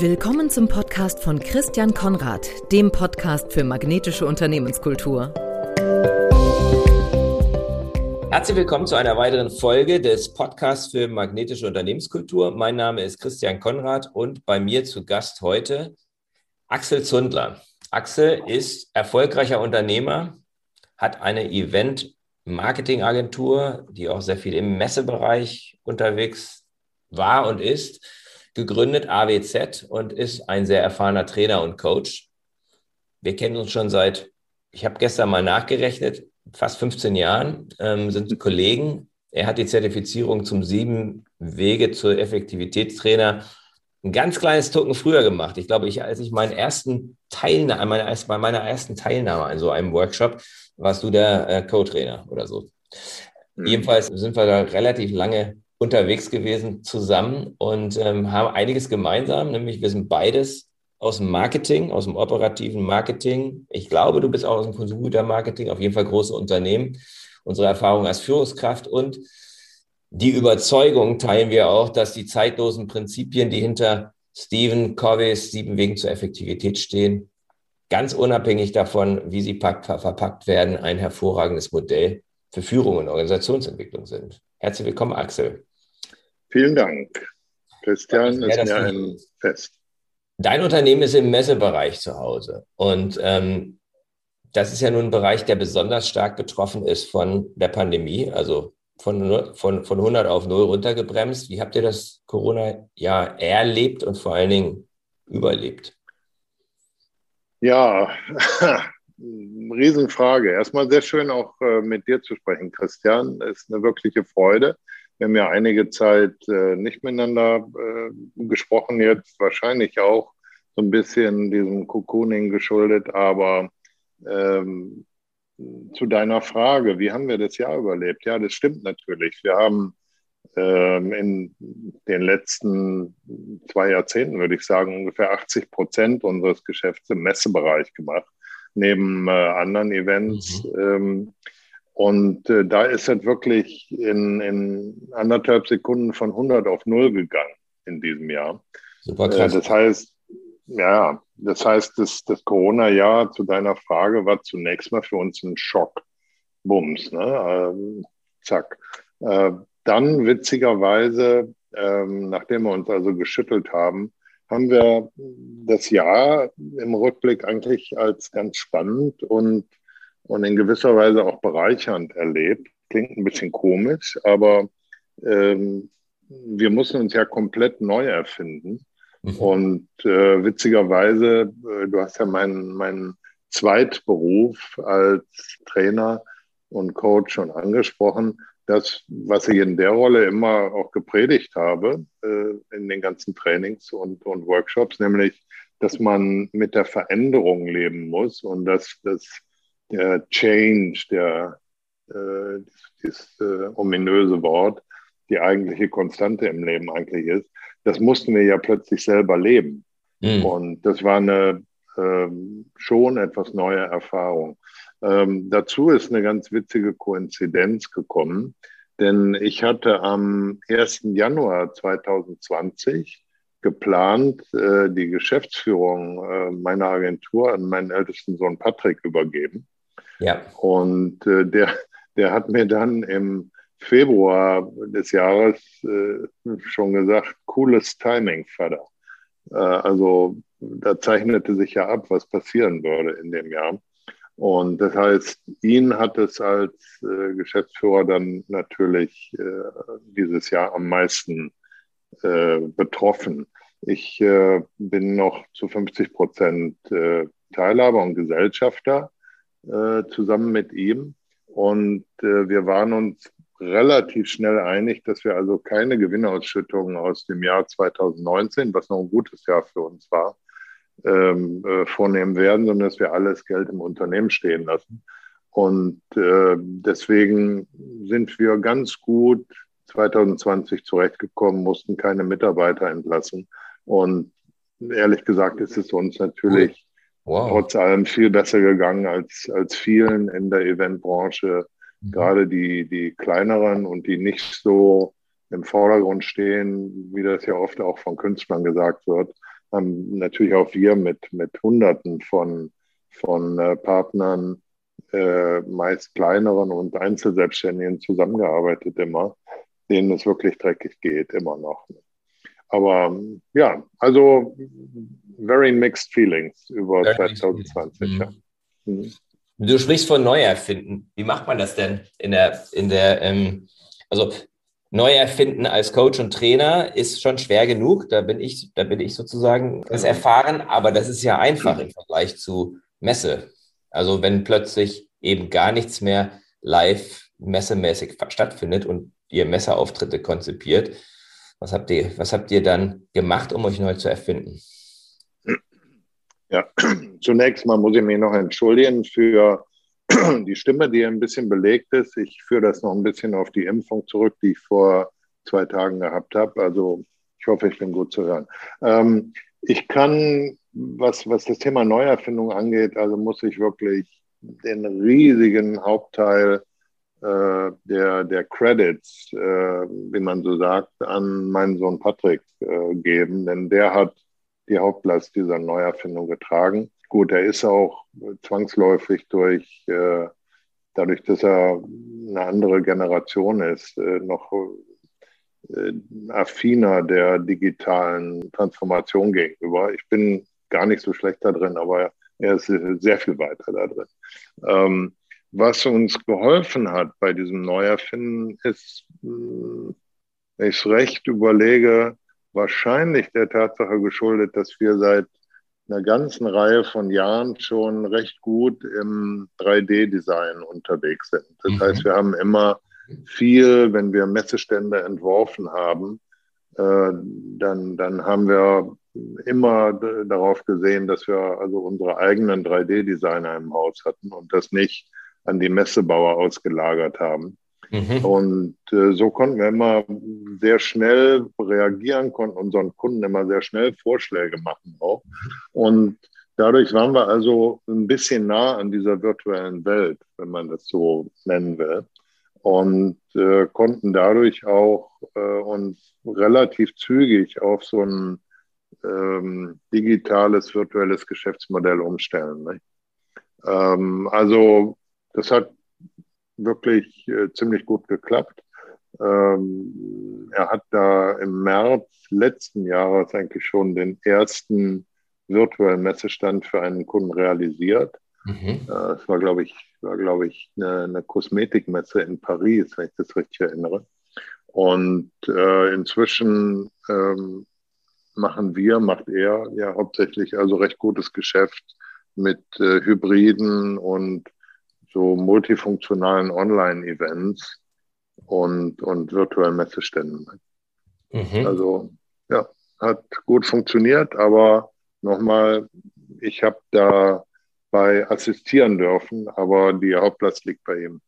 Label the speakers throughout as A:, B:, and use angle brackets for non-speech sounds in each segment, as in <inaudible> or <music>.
A: Willkommen zum Podcast von Christian Konrad, dem Podcast für magnetische Unternehmenskultur.
B: Herzlich willkommen zu einer weiteren Folge des Podcasts für magnetische Unternehmenskultur. Mein Name ist Christian Konrad und bei mir zu Gast heute Axel Zundler. Axel ist erfolgreicher Unternehmer, hat eine Event-Marketing-Agentur, die auch sehr viel im Messebereich unterwegs war und ist, gegründet AWZ und ist ein sehr erfahrener Trainer und Coach. Wir kennen uns schon seit, ich habe gestern mal nachgerechnet, fast 15 Jahren, ähm, sind Kollegen. Er hat die Zertifizierung zum sieben Wege zur Effektivitätstrainer ein ganz kleines Token früher gemacht. Ich glaube, ich, als ich meinen ersten Teilnahme, meine, bei meiner ersten Teilnahme an so einem Workshop, warst du der äh, Co-Trainer oder so. Mhm. Jedenfalls sind wir da relativ lange unterwegs gewesen zusammen und ähm, haben einiges gemeinsam, nämlich wir sind beides aus dem Marketing, aus dem operativen Marketing. Ich glaube, du bist auch aus dem Konsumgütermarketing, auf jeden Fall große Unternehmen. Unsere Erfahrung als Führungskraft und die Überzeugung teilen wir auch, dass die zeitlosen Prinzipien, die hinter Stephen Coveys sieben Wegen zur Effektivität stehen, ganz unabhängig davon, wie sie verpackt werden, ein hervorragendes Modell für Führung und Organisationsentwicklung sind. Herzlich willkommen, Axel.
C: Vielen Dank. Christian, ja, ist mir ein Fest.
B: Dein Unternehmen ist im Messebereich zu Hause und ähm, das ist ja nun ein Bereich, der besonders stark betroffen ist von der Pandemie. Also von, von, von 100 auf 0 runtergebremst. Wie habt ihr das Corona-Jahr erlebt und vor allen Dingen überlebt?
C: Ja, <laughs> Riesenfrage. Erstmal sehr schön auch äh, mit dir zu sprechen, Christian. Ist eine wirkliche Freude. Wir haben ja einige Zeit äh, nicht miteinander äh, gesprochen, jetzt wahrscheinlich auch so ein bisschen diesem Cocooning geschuldet, aber ähm, zu deiner Frage, wie haben wir das Jahr überlebt? Ja, das stimmt natürlich. Wir haben ähm, in den letzten zwei Jahrzehnten, würde ich sagen, ungefähr 80 Prozent unseres Geschäfts im Messebereich gemacht, neben äh, anderen Events. Mhm. Ähm, und äh, da ist es wirklich in, in anderthalb Sekunden von 100 auf 0 gegangen in diesem Jahr. Super krass. Äh, das heißt, ja, das heißt, das, das Corona-Jahr zu deiner Frage war zunächst mal für uns ein Schock. Bums, ne? Ähm, zack. Äh, dann witzigerweise, ähm, nachdem wir uns also geschüttelt haben, haben wir das Jahr im Rückblick eigentlich als ganz spannend und, und in gewisser Weise auch bereichernd erlebt. Klingt ein bisschen komisch, aber ähm, wir mussten uns ja komplett neu erfinden. Mhm. Und äh, witzigerweise, äh, du hast ja meinen, meinen Zweitberuf als Trainer und Coach schon angesprochen. Das, was ich in der Rolle immer auch gepredigt habe, äh, in den ganzen Trainings und, und Workshops, nämlich, dass man mit der Veränderung leben muss und dass, dass der Change, der, äh, dieses äh, ominöse Wort, die eigentliche Konstante im Leben eigentlich ist das mussten wir ja plötzlich selber leben. Mhm. Und das war eine ähm, schon etwas neue Erfahrung. Ähm, dazu ist eine ganz witzige Koinzidenz gekommen, denn ich hatte am 1. Januar 2020 geplant, äh, die Geschäftsführung äh, meiner Agentur an meinen ältesten Sohn Patrick übergeben. Ja. Und äh, der, der hat mir dann im Februar des Jahres äh, schon gesagt, cooles Timing, Vater. Äh, also da zeichnete sich ja ab, was passieren würde in dem Jahr. Und das heißt, ihn hat es als äh, Geschäftsführer dann natürlich äh, dieses Jahr am meisten äh, betroffen. Ich äh, bin noch zu 50 Prozent Teilhaber und Gesellschafter zusammen mit ihm. Und wir waren uns relativ schnell einig, dass wir also keine Gewinnausschüttungen aus dem Jahr 2019, was noch ein gutes Jahr für uns war, ähm, äh, vornehmen werden, sondern dass wir alles Geld im Unternehmen stehen lassen. Und äh, deswegen sind wir ganz gut 2020 zurechtgekommen, mussten keine Mitarbeiter entlassen. Und ehrlich gesagt ist es uns natürlich wow. trotz allem viel besser gegangen als, als vielen in der Eventbranche Mhm. Gerade die, die kleineren und die nicht so im Vordergrund stehen, wie das ja oft auch von Künstlern gesagt wird, haben natürlich auch wir mit, mit Hunderten von, von äh, Partnern, äh, meist kleineren und Einzelselbstständigen zusammengearbeitet immer, denen es wirklich dreckig geht, immer noch. Aber ja, also very mixed feelings über very 2020. Ja.
B: Mhm. mhm. Du sprichst von Neuerfinden. Wie macht man das denn in der, in der, ähm, also Neuerfinden als Coach und Trainer ist schon schwer genug. Da bin ich, da bin ich sozusagen das erfahren, aber das ist ja einfach im Vergleich zu Messe. Also wenn plötzlich eben gar nichts mehr live messemäßig stattfindet und ihr Messeauftritte konzipiert, was habt ihr, was habt ihr dann gemacht, um euch neu zu erfinden?
C: Ja, <clears throat> zunächst mal muss ich mich noch entschuldigen für <clears throat> die Stimme, die ein bisschen belegt ist. Ich führe das noch ein bisschen auf die Impfung zurück, die ich vor zwei Tagen gehabt habe. Also ich hoffe, ich bin gut zu hören. Ähm, ich kann, was, was das Thema Neuerfindung angeht, also muss ich wirklich den riesigen Hauptteil äh, der, der Credits, äh, wie man so sagt, an meinen Sohn Patrick äh, geben, denn der hat die Hauptlast dieser Neuerfindung getragen. Gut, er ist auch zwangsläufig durch, äh, dadurch, dass er eine andere Generation ist, äh, noch affiner der digitalen Transformation gegenüber. Ich bin gar nicht so schlecht da drin, aber er ist sehr viel weiter da drin. Ähm, was uns geholfen hat bei diesem Neuerfinden ist, wenn ich es recht überlege, wahrscheinlich der Tatsache geschuldet, dass wir seit einer ganzen Reihe von Jahren schon recht gut im 3D-Design unterwegs sind. Das mhm. heißt, wir haben immer viel, wenn wir Messestände entworfen haben, äh, dann, dann haben wir immer darauf gesehen, dass wir also unsere eigenen 3D-Designer im Haus hatten und das nicht an die Messebauer ausgelagert haben. Mhm. Und äh, so konnten wir immer sehr schnell reagieren, konnten unseren Kunden immer sehr schnell Vorschläge machen auch. Und dadurch waren wir also ein bisschen nah an dieser virtuellen Welt, wenn man das so nennen will. Und äh, konnten dadurch auch äh, uns relativ zügig auf so ein ähm, digitales, virtuelles Geschäftsmodell umstellen. Ähm, also das hat wirklich äh, ziemlich gut geklappt. Ähm, er hat da im März letzten Jahres eigentlich schon den ersten virtuellen Messestand für einen Kunden realisiert. Mhm. Äh, es war, glaube ich, war, glaube ich, eine, eine, Kosmetikmesse in Paris, wenn ich das richtig erinnere. Und äh, inzwischen ähm, machen wir, macht er ja hauptsächlich also recht gutes Geschäft mit äh, Hybriden und so multifunktionalen Online-Events und, und virtuellen Messeständen. Mhm. Also ja, hat gut funktioniert, aber nochmal, ich habe dabei assistieren dürfen, aber die Hauptlast liegt bei ihm.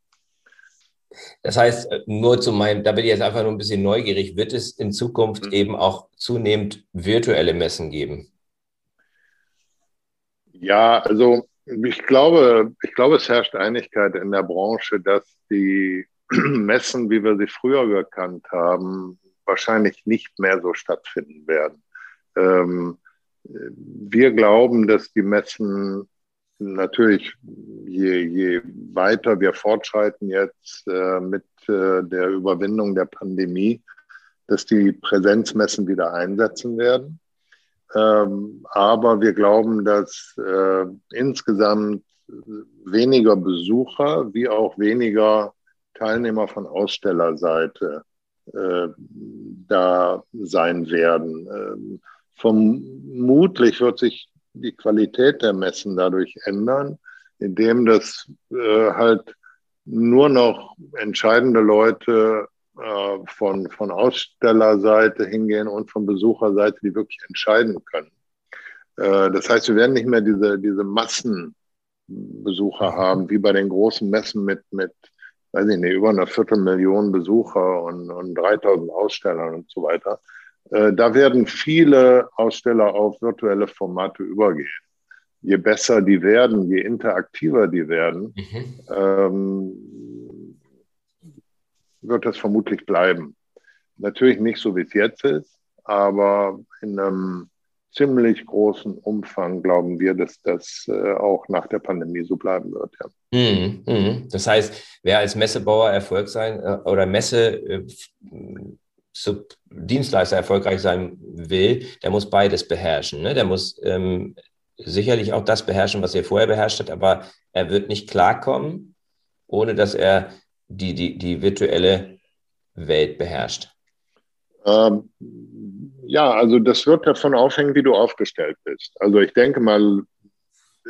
B: Das heißt, nur zu meinem, da bin ich jetzt einfach nur ein bisschen neugierig, wird es in Zukunft mhm. eben auch zunehmend virtuelle Messen geben?
C: Ja, also ich glaube, ich glaube, es herrscht Einigkeit in der Branche, dass die <clears throat> Messen, wie wir sie früher gekannt haben, wahrscheinlich nicht mehr so stattfinden werden. Ähm, wir glauben, dass die Messen natürlich, je, je weiter wir fortschreiten jetzt äh, mit äh, der Überwindung der Pandemie, dass die Präsenzmessen wieder einsetzen werden. Ähm, aber wir glauben, dass äh, insgesamt weniger Besucher wie auch weniger Teilnehmer von Ausstellerseite äh, da sein werden. Ähm, vermutlich wird sich die Qualität der Messen dadurch ändern, indem das äh, halt nur noch entscheidende Leute äh, von, von Ausstellerseite hingehen und von Besucherseite, die wirklich entscheiden können. Äh, das heißt, wir werden nicht mehr diese, diese Massenbesucher haben, wie bei den großen Messen mit, mit weiß ich nicht, über einer Viertelmillion Besucher und, und 3000 Ausstellern und so weiter. Äh, da werden viele Aussteller auf virtuelle Formate übergehen. Je besser die werden, je interaktiver die werden, mhm. ähm, wird das vermutlich bleiben. Natürlich nicht so, wie es jetzt ist, aber in einem ziemlich großen Umfang glauben wir, dass das äh, auch nach der Pandemie so bleiben wird. Ja.
B: Mhm, mhm. Das heißt, wer als Messebauer Erfolg sein äh, oder Messe äh, Dienstleister erfolgreich sein will, der muss beides beherrschen. Ne? Der muss ähm, sicherlich auch das beherrschen, was er vorher beherrscht hat, aber er wird nicht klarkommen, ohne dass er die, die, die virtuelle Welt beherrscht.
C: Ähm, ja, also das wird davon aufhängen, wie du aufgestellt bist. Also ich denke mal,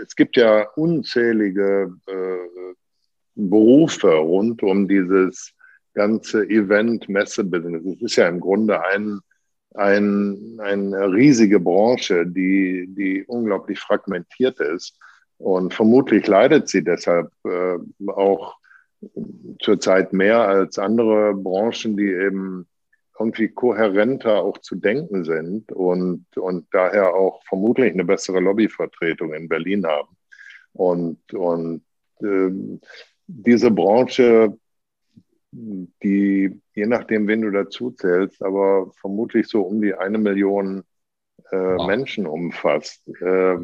C: es gibt ja unzählige äh, Berufe rund um dieses ganze Event-Messe-Business. Es ist ja im Grunde ein, ein, eine riesige Branche, die, die unglaublich fragmentiert ist. Und vermutlich leidet sie deshalb äh, auch zurzeit mehr als andere Branchen, die eben irgendwie kohärenter auch zu denken sind und, und daher auch vermutlich eine bessere Lobbyvertretung in Berlin haben. Und, und äh, diese Branche, die je nachdem, wen du dazu zählst, aber vermutlich so um die eine Million äh, wow. Menschen umfasst. Äh,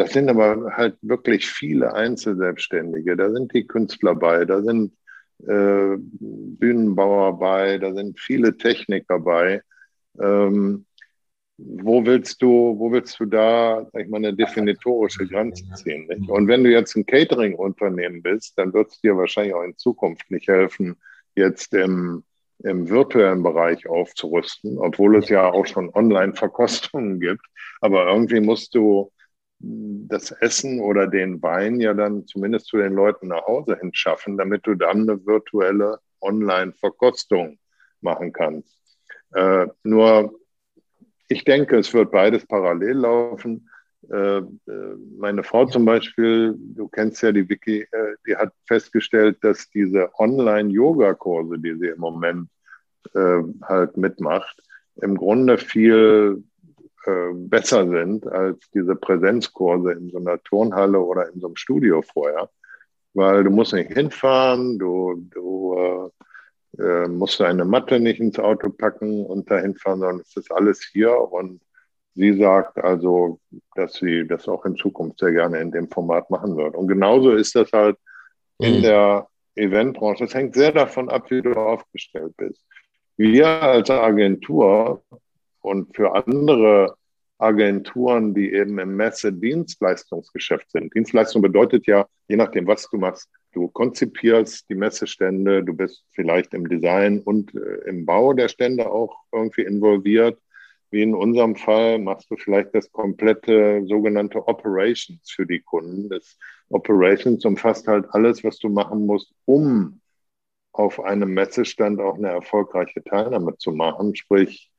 C: das sind aber halt wirklich viele Einzelselbstständige. Da sind die Künstler bei, da sind äh, Bühnenbauer bei, da sind viele Techniker bei. Ähm, wo willst du, wo willst du da, sag ich mal, eine definitorische Grenze ziehen? Nicht? Und wenn du jetzt ein Catering-Unternehmen bist, dann wird es dir wahrscheinlich auch in Zukunft nicht helfen, jetzt im, im virtuellen Bereich aufzurüsten, obwohl es ja auch schon Online-Verkostungen gibt. Aber irgendwie musst du das Essen oder den Wein ja dann zumindest zu den Leuten nach Hause hin schaffen, damit du dann eine virtuelle Online-Verkostung machen kannst. Äh, nur, ich denke, es wird beides parallel laufen. Äh, äh meine Frau zum Beispiel, du kennst ja die Wiki, äh, die hat festgestellt, dass diese Online-Yoga-Kurse, die sie im Moment äh, halt mitmacht, im Grunde viel äh, besser sind als diese Präsenzkurse in so einer Turnhalle oder in so einem Studio vorher. Weil du musst nicht hinfahren, du, du äh, äh, musst deine Matte nicht ins Auto packen und dahin fahren, sondern es ist alles hier. Und sie sagt also, dass sie das auch in Zukunft sehr gerne in dem Format machen wird. Und genauso ist das halt in mhm. der Eventbranche. Es hängt sehr davon ab, wie du aufgestellt bist. Wir als Agentur und für andere Agenturen, die eben im Messe-Dienstleistungsgeschäft sind. Dienstleistung bedeutet ja, je nachdem, was du machst, du konzipierst die Messestände, du bist vielleicht im Design und äh, im Bau der Stände auch irgendwie involviert. Wie in unserem Fall machst du vielleicht das komplette sogenannte Operations für die Kunden. Das Operations umfasst halt alles, was du machen musst, um auf einem Messestand auch eine erfolgreiche Teilnahme zu machen, sprich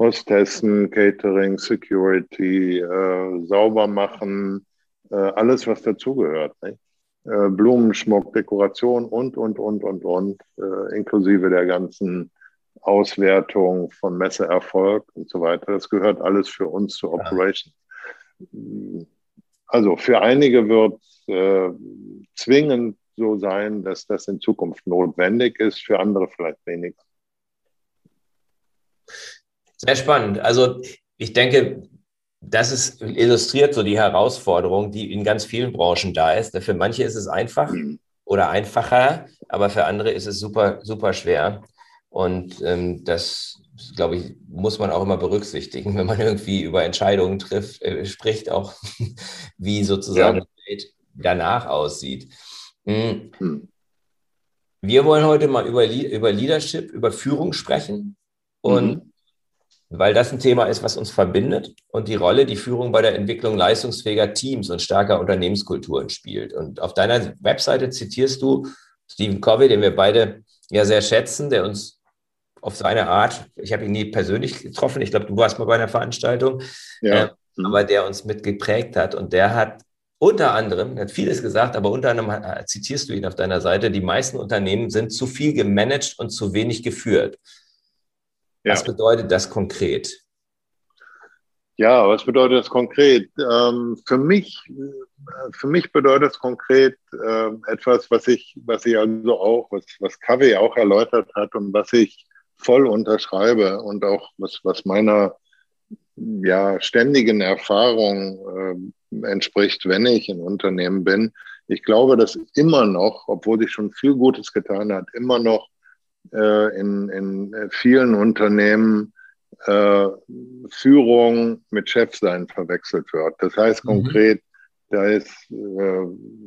C: Hostessen, Catering, Security, äh, sauber machen, äh, alles, was dazugehört. Äh, Blumenschmuck, Dekoration und, und, und, und, und, äh, inklusive der ganzen Auswertung von Messeerfolg und so weiter. Das gehört alles für uns zur Operation. Also für einige wird äh, zwingend so sein, dass das in Zukunft notwendig ist, für andere vielleicht weniger.
B: Sehr spannend. Also ich denke, das ist illustriert so die Herausforderung, die in ganz vielen Branchen da ist. Für manche ist es einfach oder einfacher, aber für andere ist es super, super schwer. Und ähm, das, glaube ich, muss man auch immer berücksichtigen, wenn man irgendwie über Entscheidungen trifft, äh, spricht, auch <laughs> wie sozusagen ja. die Welt danach aussieht. Mhm. Hm. Wir wollen heute mal über, über Leadership, über Führung sprechen. Und mhm weil das ein Thema ist, was uns verbindet und die Rolle, die Führung bei der Entwicklung leistungsfähiger Teams und starker Unternehmenskulturen spielt. Und auf deiner Webseite zitierst du Stephen Covey, den wir beide ja sehr schätzen, der uns auf seine Art, ich habe ihn nie persönlich getroffen, ich glaube, du warst mal bei einer Veranstaltung, ja. äh, aber der uns mitgeprägt hat. Und der hat unter anderem, er hat vieles gesagt, aber unter anderem zitierst du ihn auf deiner Seite, die meisten Unternehmen sind zu viel gemanagt und zu wenig geführt. Ja. Was bedeutet das konkret?
C: Ja, was bedeutet das konkret? Ähm, für mich, für mich bedeutet das konkret äh, etwas, was ich, was ich also auch, was, was Kavi auch erläutert hat und was ich voll unterschreibe und auch was, was meiner ja, ständigen Erfahrung äh, entspricht, wenn ich in Unternehmen bin. Ich glaube, dass immer noch, obwohl sich schon viel Gutes getan hat, immer noch äh, in, in vielen Unternehmen äh, Führung mit Chefsein verwechselt wird. Das heißt mhm. konkret, da ist, äh,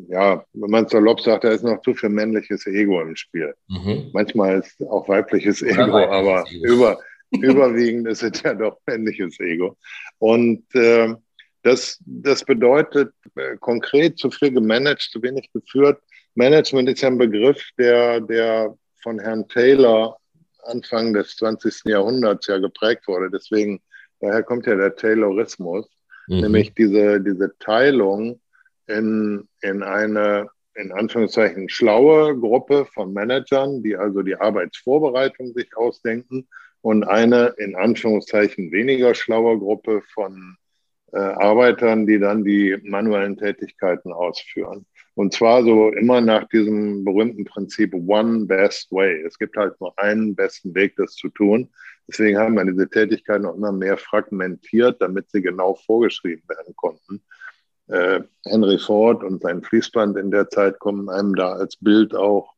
C: ja, wenn man salopp sagt, da ist noch zu viel männliches Ego im Spiel. Mhm. Manchmal ist auch weibliches Ego, weibliches aber Ego. Über, überwiegend ist es ja doch männliches Ego. Und äh, das, das bedeutet äh, konkret zu viel gemanagt, zu wenig geführt. Management ist ja ein Begriff, der, der von Herrn Taylor Anfang des 20. Jahrhunderts ja geprägt wurde. Deswegen, daher kommt ja der Taylorismus, mhm. nämlich diese, diese Teilung in, in eine, in Anführungszeichen, schlaue Gruppe von Managern, die also die Arbeitsvorbereitung sich ausdenken und eine, in Anführungszeichen, weniger schlaue Gruppe von äh, Arbeitern, die dann die manuellen Tätigkeiten ausführen. Und zwar so immer nach diesem berühmten Prinzip One Best Way. Es gibt halt nur einen besten Weg, das zu tun. Deswegen haben wir diese Tätigkeiten auch immer mehr fragmentiert, damit sie genau vorgeschrieben werden konnten. Äh, Henry Ford und sein Fließband in der Zeit kommen einem da als Bild auch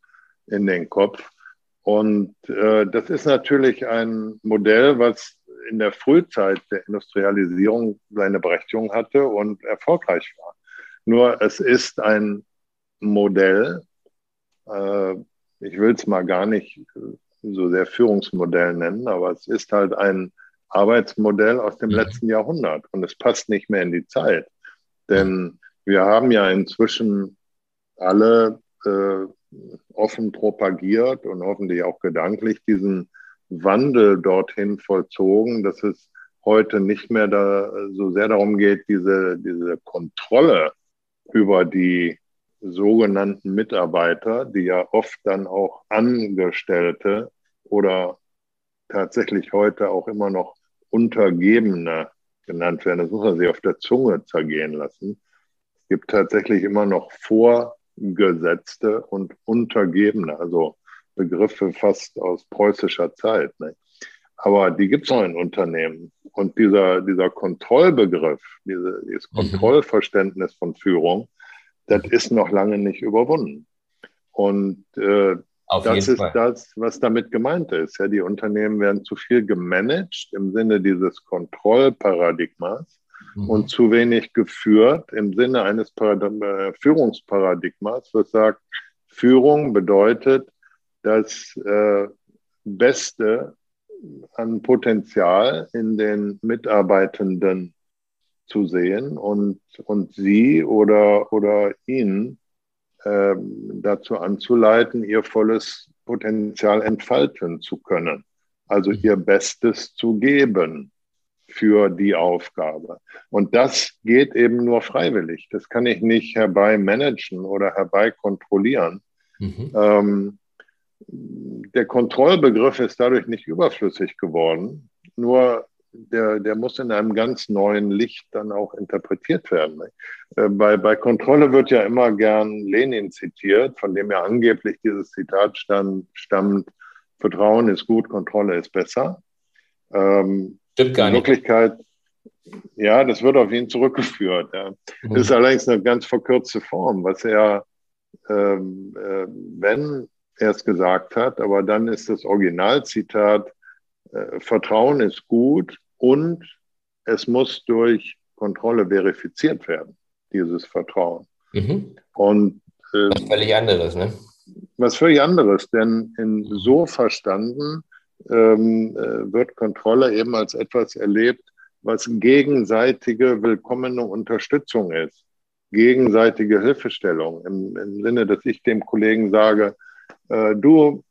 C: in den Kopf. Und äh, das ist natürlich ein Modell, was in der Frühzeit der Industrialisierung seine Berechtigung hatte und erfolgreich war. Nur es ist ein Modell, äh, ich will es mal gar nicht so sehr Führungsmodell nennen, aber es ist halt ein Arbeitsmodell aus dem mhm. letzten Jahrhundert und es passt nicht mehr in die Zeit. Denn wir haben ja inzwischen alle äh, offen propagiert und hoffentlich auch gedanklich diesen Wandel dorthin vollzogen, dass es heute nicht mehr da so sehr darum geht, diese, diese Kontrolle über die sogenannten Mitarbeiter, die ja oft dann auch Angestellte oder tatsächlich heute auch immer noch Untergebene genannt werden. Das muss man sich auf der Zunge zergehen lassen. Es gibt tatsächlich immer noch Vorgesetzte und Untergebene, also Begriffe fast aus preußischer Zeit. Ne? Aber die gibt es noch in Unternehmen. Und dieser, dieser Kontrollbegriff, diese, dieses mhm. Kontrollverständnis von Führung, das ist noch lange nicht überwunden. Und äh, das ist Fall. das, was damit gemeint ist. Ja, die Unternehmen werden zu viel gemanagt im Sinne dieses Kontrollparadigmas mhm. und zu wenig geführt im Sinne eines Parad äh, Führungsparadigmas, was sagt, Führung bedeutet, das äh, Beste an Potenzial in den Mitarbeitenden zu sehen und, und sie oder, oder ihn äh, dazu anzuleiten, ihr volles Potenzial entfalten zu können. Also mhm. ihr Bestes zu geben für die Aufgabe. Und das geht eben nur freiwillig. Das kann ich nicht herbei managen oder herbei kontrollieren. Mhm. Ähm, der Kontrollbegriff ist dadurch nicht überflüssig geworden, nur der, der muss in einem ganz neuen Licht dann auch interpretiert werden. Äh, bei, bei Kontrolle wird ja immer gern Lenin zitiert, von dem ja angeblich dieses Zitat stand, stammt, Vertrauen ist gut, Kontrolle ist besser.
B: Ähm, Stimmt gar
C: nicht. In Wirklichkeit, ja, das wird auf ihn zurückgeführt. Ja. Mhm. Das ist allerdings eine ganz verkürzte Form, was er, ähm, äh, wenn erst gesagt hat, aber dann ist das Originalzitat, äh, Vertrauen ist gut und es muss durch Kontrolle verifiziert werden, dieses Vertrauen. Mhm.
B: Und äh, was völlig anderes, ne?
C: Was völlig anderes, denn in so verstanden ähm, äh, wird Kontrolle eben als etwas erlebt, was gegenseitige willkommene Unterstützung ist, gegenseitige Hilfestellung im, im Sinne, dass ich dem Kollegen sage, äh, du,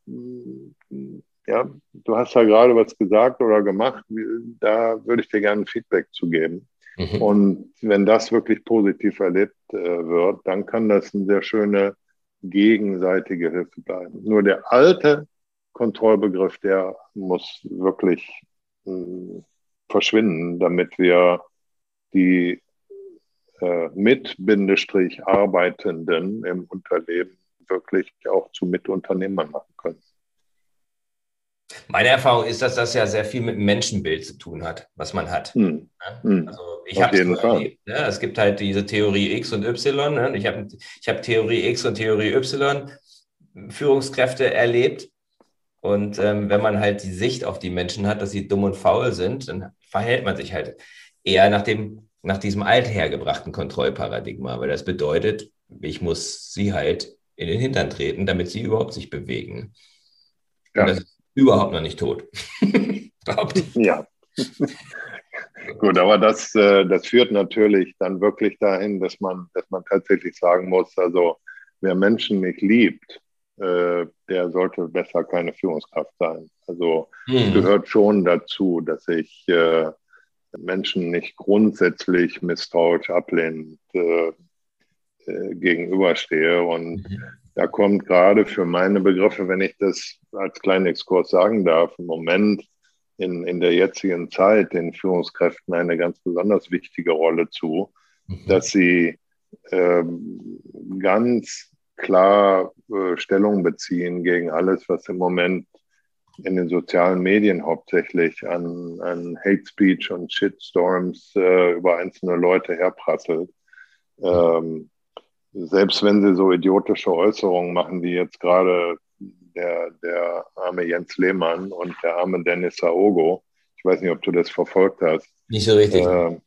C: ja, du hast da gerade was gesagt oder gemacht, da würde ich dir gerne Feedback zu geben. Mhm. Und wenn das wirklich positiv erlebt äh, wird, dann kann das eine sehr schöne gegenseitige Hilfe bleiben. Nur der alte Kontrollbegriff, der muss wirklich äh, verschwinden, damit wir die äh, mit Bindestrich Arbeitenden im Unternehmen wirklich auch zu Mitunternehmern machen können.
B: Meine Erfahrung ist, dass das ja sehr viel mit dem Menschenbild zu tun hat, was man hat. Hm.
C: Hm.
B: Also ich habe es erlebt. Ne? Es gibt halt diese Theorie X und Y. Ne? Ich habe ich hab Theorie X und Theorie Y Führungskräfte erlebt. Und ähm, wenn man halt die Sicht auf die Menschen hat, dass sie dumm und faul sind, dann verhält man sich halt eher nach dem nach diesem althergebrachten Kontrollparadigma, weil das bedeutet, ich muss sie halt in den Hintern treten, damit sie überhaupt sich bewegen. Ja. Das ist überhaupt noch nicht tot. <laughs>
C: ja. <laughs> Gut, aber das, äh, das führt natürlich dann wirklich dahin, dass man, dass man tatsächlich sagen muss, also wer Menschen nicht liebt, äh, der sollte besser keine Führungskraft sein. Also hm. gehört schon dazu, dass ich äh, Menschen nicht grundsätzlich misstrauisch ablehnend äh, gegenüberstehe. Und mhm. da kommt gerade für meine Begriffe, wenn ich das als kleinen Exkurs sagen darf, im Moment in, in der jetzigen Zeit den Führungskräften eine ganz besonders wichtige Rolle zu, mhm. dass sie äh, ganz klar äh, Stellung beziehen gegen alles, was im Moment in den sozialen Medien hauptsächlich an, an Hate Speech und Shitstorms äh, über einzelne Leute herprasselt. Ähm, selbst wenn sie so idiotische Äußerungen machen, wie jetzt gerade der, der arme Jens Lehmann und der arme Dennis Saogo. Ich weiß nicht, ob du das verfolgt hast.
B: Nicht so richtig.
C: Äh,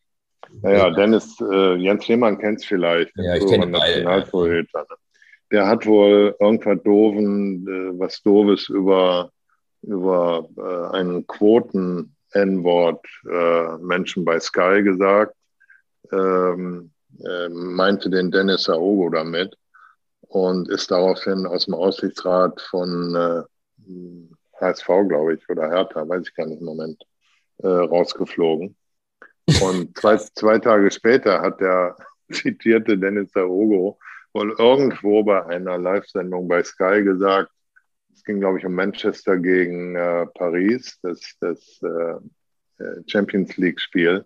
C: naja, Dennis, äh, Jens Lehmann kennst vielleicht.
B: Ja, ich kenne beide.
C: Ne? Der hat wohl irgendwas doofen, äh, was doofes über über äh, einen Quoten-N-Wort äh, Menschen bei Sky gesagt, ähm, äh, meinte den Dennis Aogo damit und ist daraufhin aus dem Aussichtsrat von HSV, äh, glaube ich, oder Hertha, weiß ich gar nicht im Moment, äh, rausgeflogen. Und <laughs> zwei, zwei Tage später hat der <laughs> zitierte Dennis Aogo wohl irgendwo bei einer Live-Sendung bei Sky gesagt, ging, glaube ich, um Manchester gegen äh, Paris, das, das äh, äh, Champions League-Spiel.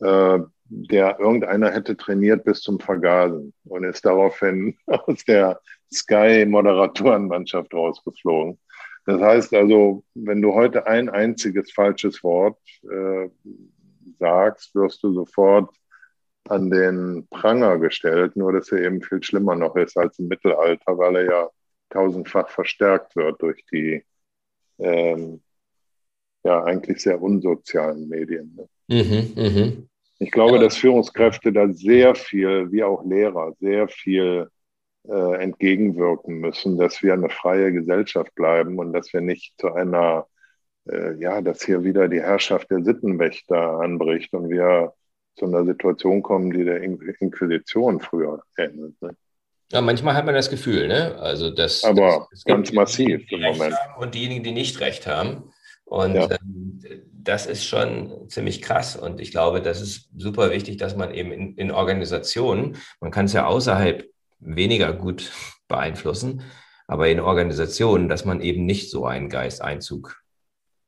C: Äh, der irgendeiner hätte trainiert bis zum Vergasen und ist daraufhin <laughs> aus der Sky-Moderatorenmannschaft rausgeflogen. Das heißt also, wenn du heute ein einziges falsches Wort äh, sagst, wirst du sofort an den Pranger gestellt, nur dass er eben viel schlimmer noch ist als im Mittelalter, weil er ja tausendfach verstärkt wird durch die ähm, ja eigentlich sehr unsozialen Medien. Ne? Mhm, mh. Ich glaube, ja. dass Führungskräfte da sehr viel, wie auch Lehrer, sehr viel äh, entgegenwirken müssen, dass wir eine freie Gesellschaft bleiben und dass wir nicht zu einer, äh, ja, dass hier wieder die Herrschaft der Sittenwächter anbricht und wir zu einer Situation kommen, die der Inquisition früher ähnelt. Ne?
B: Ja, manchmal hat man das Gefühl, ne? Also das,
C: aber das, ganz massiv im Moment.
B: Und diejenigen, die nicht recht haben. Und ja. ähm, das ist schon ziemlich krass. Und ich glaube, das ist super wichtig, dass man eben in, in Organisationen, man kann es ja außerhalb weniger gut beeinflussen, aber in Organisationen, dass man eben nicht so einen Geisteinzug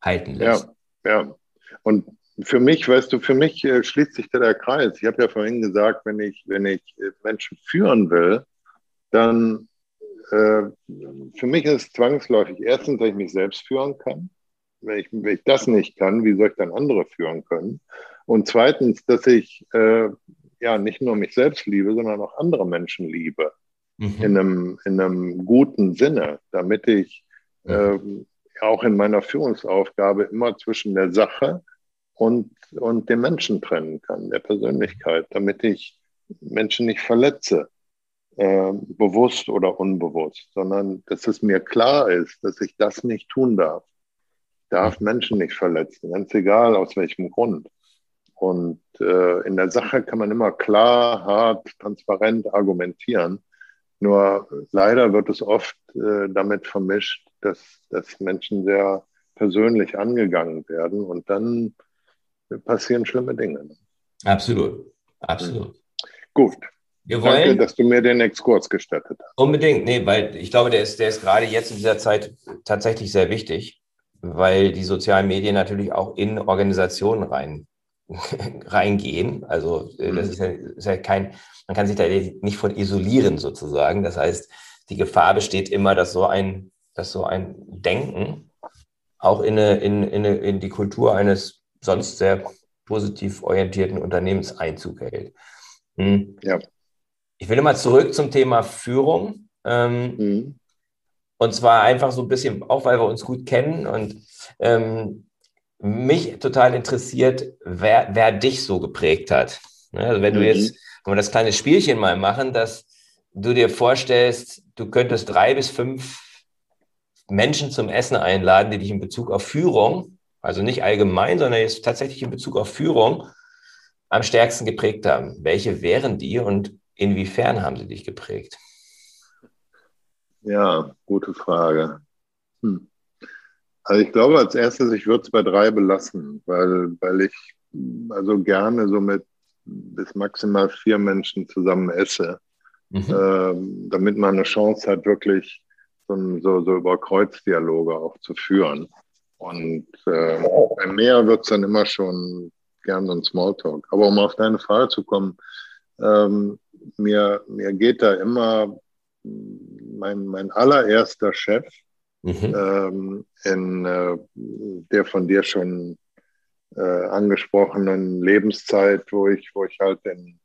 B: halten lässt.
C: Ja, ja. Und für mich, weißt du, für mich äh, schließt sich da der Kreis. Ich habe ja vorhin gesagt, wenn ich, wenn ich äh, Menschen führen will, dann äh, für mich ist es zwangsläufig erstens, dass ich mich selbst führen kann. Wenn ich, wenn ich das nicht kann, wie soll ich dann andere führen können? Und zweitens, dass ich äh, ja nicht nur mich selbst liebe, sondern auch andere Menschen liebe. Mhm. In, einem, in einem guten Sinne, damit ich äh, auch in meiner Führungsaufgabe immer zwischen der Sache und, und dem Menschen trennen kann, der Persönlichkeit, damit ich Menschen nicht verletze äh, bewusst oder unbewusst, sondern dass es mir klar ist, dass ich das nicht tun darf. Darf Menschen nicht verletzen, ganz egal aus welchem Grund. Und äh, in der Sache kann man immer klar, hart, transparent argumentieren. Nur leider wird es oft äh, damit vermischt, dass, dass Menschen sehr persönlich angegangen werden und dann passieren schlimme Dinge.
B: Absolut, absolut.
C: Gut, wir wollen, Danke, dass du mir den Exkurs gestattet hast.
B: Unbedingt, nee, weil ich glaube, der ist, der ist gerade jetzt in dieser Zeit tatsächlich sehr wichtig, weil die sozialen Medien natürlich auch in Organisationen rein, <laughs> reingehen. Also äh, das mhm. ist ja, ist ja kein, man kann sich da nicht von isolieren sozusagen. Das heißt, die Gefahr besteht immer, dass so ein, dass so ein Denken auch in, eine, in, in, eine, in die Kultur eines sonst sehr positiv orientierten Unternehmens Einzug hält. Hm. Ja. Ich will mal zurück zum Thema Führung. Ähm, mhm. Und zwar einfach so ein bisschen, auch weil wir uns gut kennen und ähm, mich total interessiert, wer, wer dich so geprägt hat. Ne, also wenn du jetzt, mhm. wenn wir das kleine Spielchen mal machen, dass du dir vorstellst, du könntest drei bis fünf Menschen zum Essen einladen, die dich in Bezug auf Führung, also nicht allgemein, sondern jetzt tatsächlich in Bezug auf Führung am stärksten geprägt haben. Welche wären die und inwiefern haben sie dich geprägt?
C: Ja, gute Frage. Hm. Also ich glaube als erstes, ich würde es bei drei belassen, weil, weil ich also gerne so mit bis maximal vier Menschen zusammen esse, mhm. ähm, damit man eine Chance hat, wirklich so, so, so über Kreuzdialoge auch zu führen. Und äh, bei mehr wird es dann immer schon gern so ein Smalltalk. Aber um auf deine Frage zu kommen, ähm, mir, mir geht da immer mein, mein allererster Chef, mhm. ähm, in äh, der von dir schon äh, angesprochenen Lebenszeit, wo ich, wo ich halt in,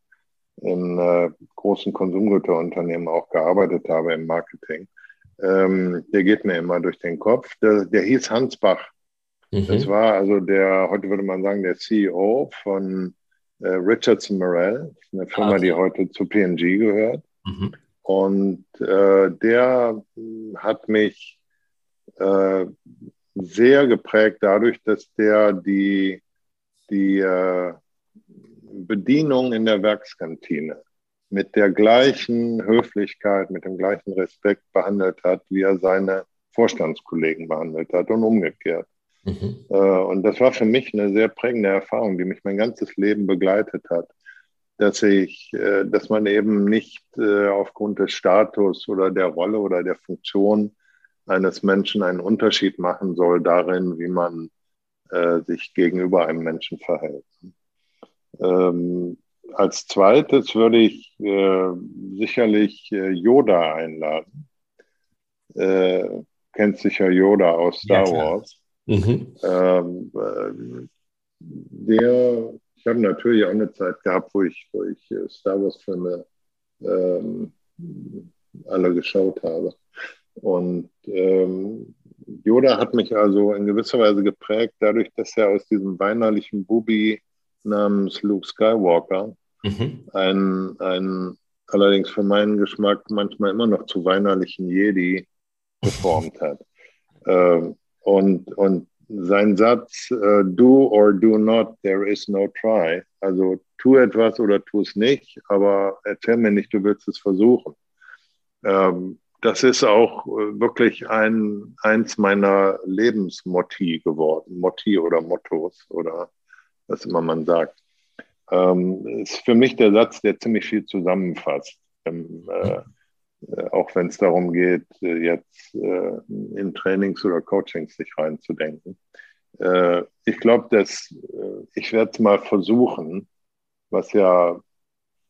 C: in äh, großen Konsumgüterunternehmen auch gearbeitet habe im Marketing. Ähm, der geht mir immer durch den Kopf. Der, der hieß Hans Bach. Mhm. Das war also der, heute würde man sagen, der CEO von äh, Richardson Morel, eine Firma, ah, okay. die heute zu PNG gehört. Mhm. Und äh, der hat mich äh, sehr geprägt dadurch, dass der die, die äh, Bedienung in der Werkskantine mit der gleichen Höflichkeit, mit dem gleichen Respekt behandelt hat, wie er seine Vorstandskollegen behandelt hat und umgekehrt. Mhm. Äh, und das war für mich eine sehr prägende Erfahrung, die mich mein ganzes Leben begleitet hat dass ich, äh, dass man eben nicht äh, aufgrund des Status oder der Rolle oder der Funktion eines Menschen einen Unterschied machen soll darin, wie man äh, sich gegenüber einem Menschen verhält. Ähm, als zweites würde ich äh, sicherlich äh, Yoda einladen. Äh, kennt sicher Yoda aus Star ja, Wars. Mhm. Ähm, der ich habe natürlich auch eine Zeit gehabt, wo ich, wo ich äh, Star Wars-Filme ähm, alle geschaut habe. Und ähm, Yoda hat mich also in gewisser Weise geprägt, dadurch, dass er aus diesem weinerlichen Bubi namens Luke Skywalker mhm. ein, ein allerdings für meinen Geschmack manchmal immer noch zu weinerlichen Jedi geformt hat. <laughs> ähm, und, und sein Satz, uh, do or do not, there is no try. Also tu etwas oder tu es nicht, aber erzähl mir nicht, du willst es versuchen. Ähm, das ist auch äh, wirklich ein, eins meiner Lebensmotti geworden. Motti oder Mottos oder was immer man sagt. Ähm, ist für mich der Satz, der ziemlich viel zusammenfasst. Ähm, äh, auch wenn es darum geht, äh, jetzt äh, in Trainings oder Coachings sich reinzudenken. ich glaube, dass ich werde es mal versuchen, was ja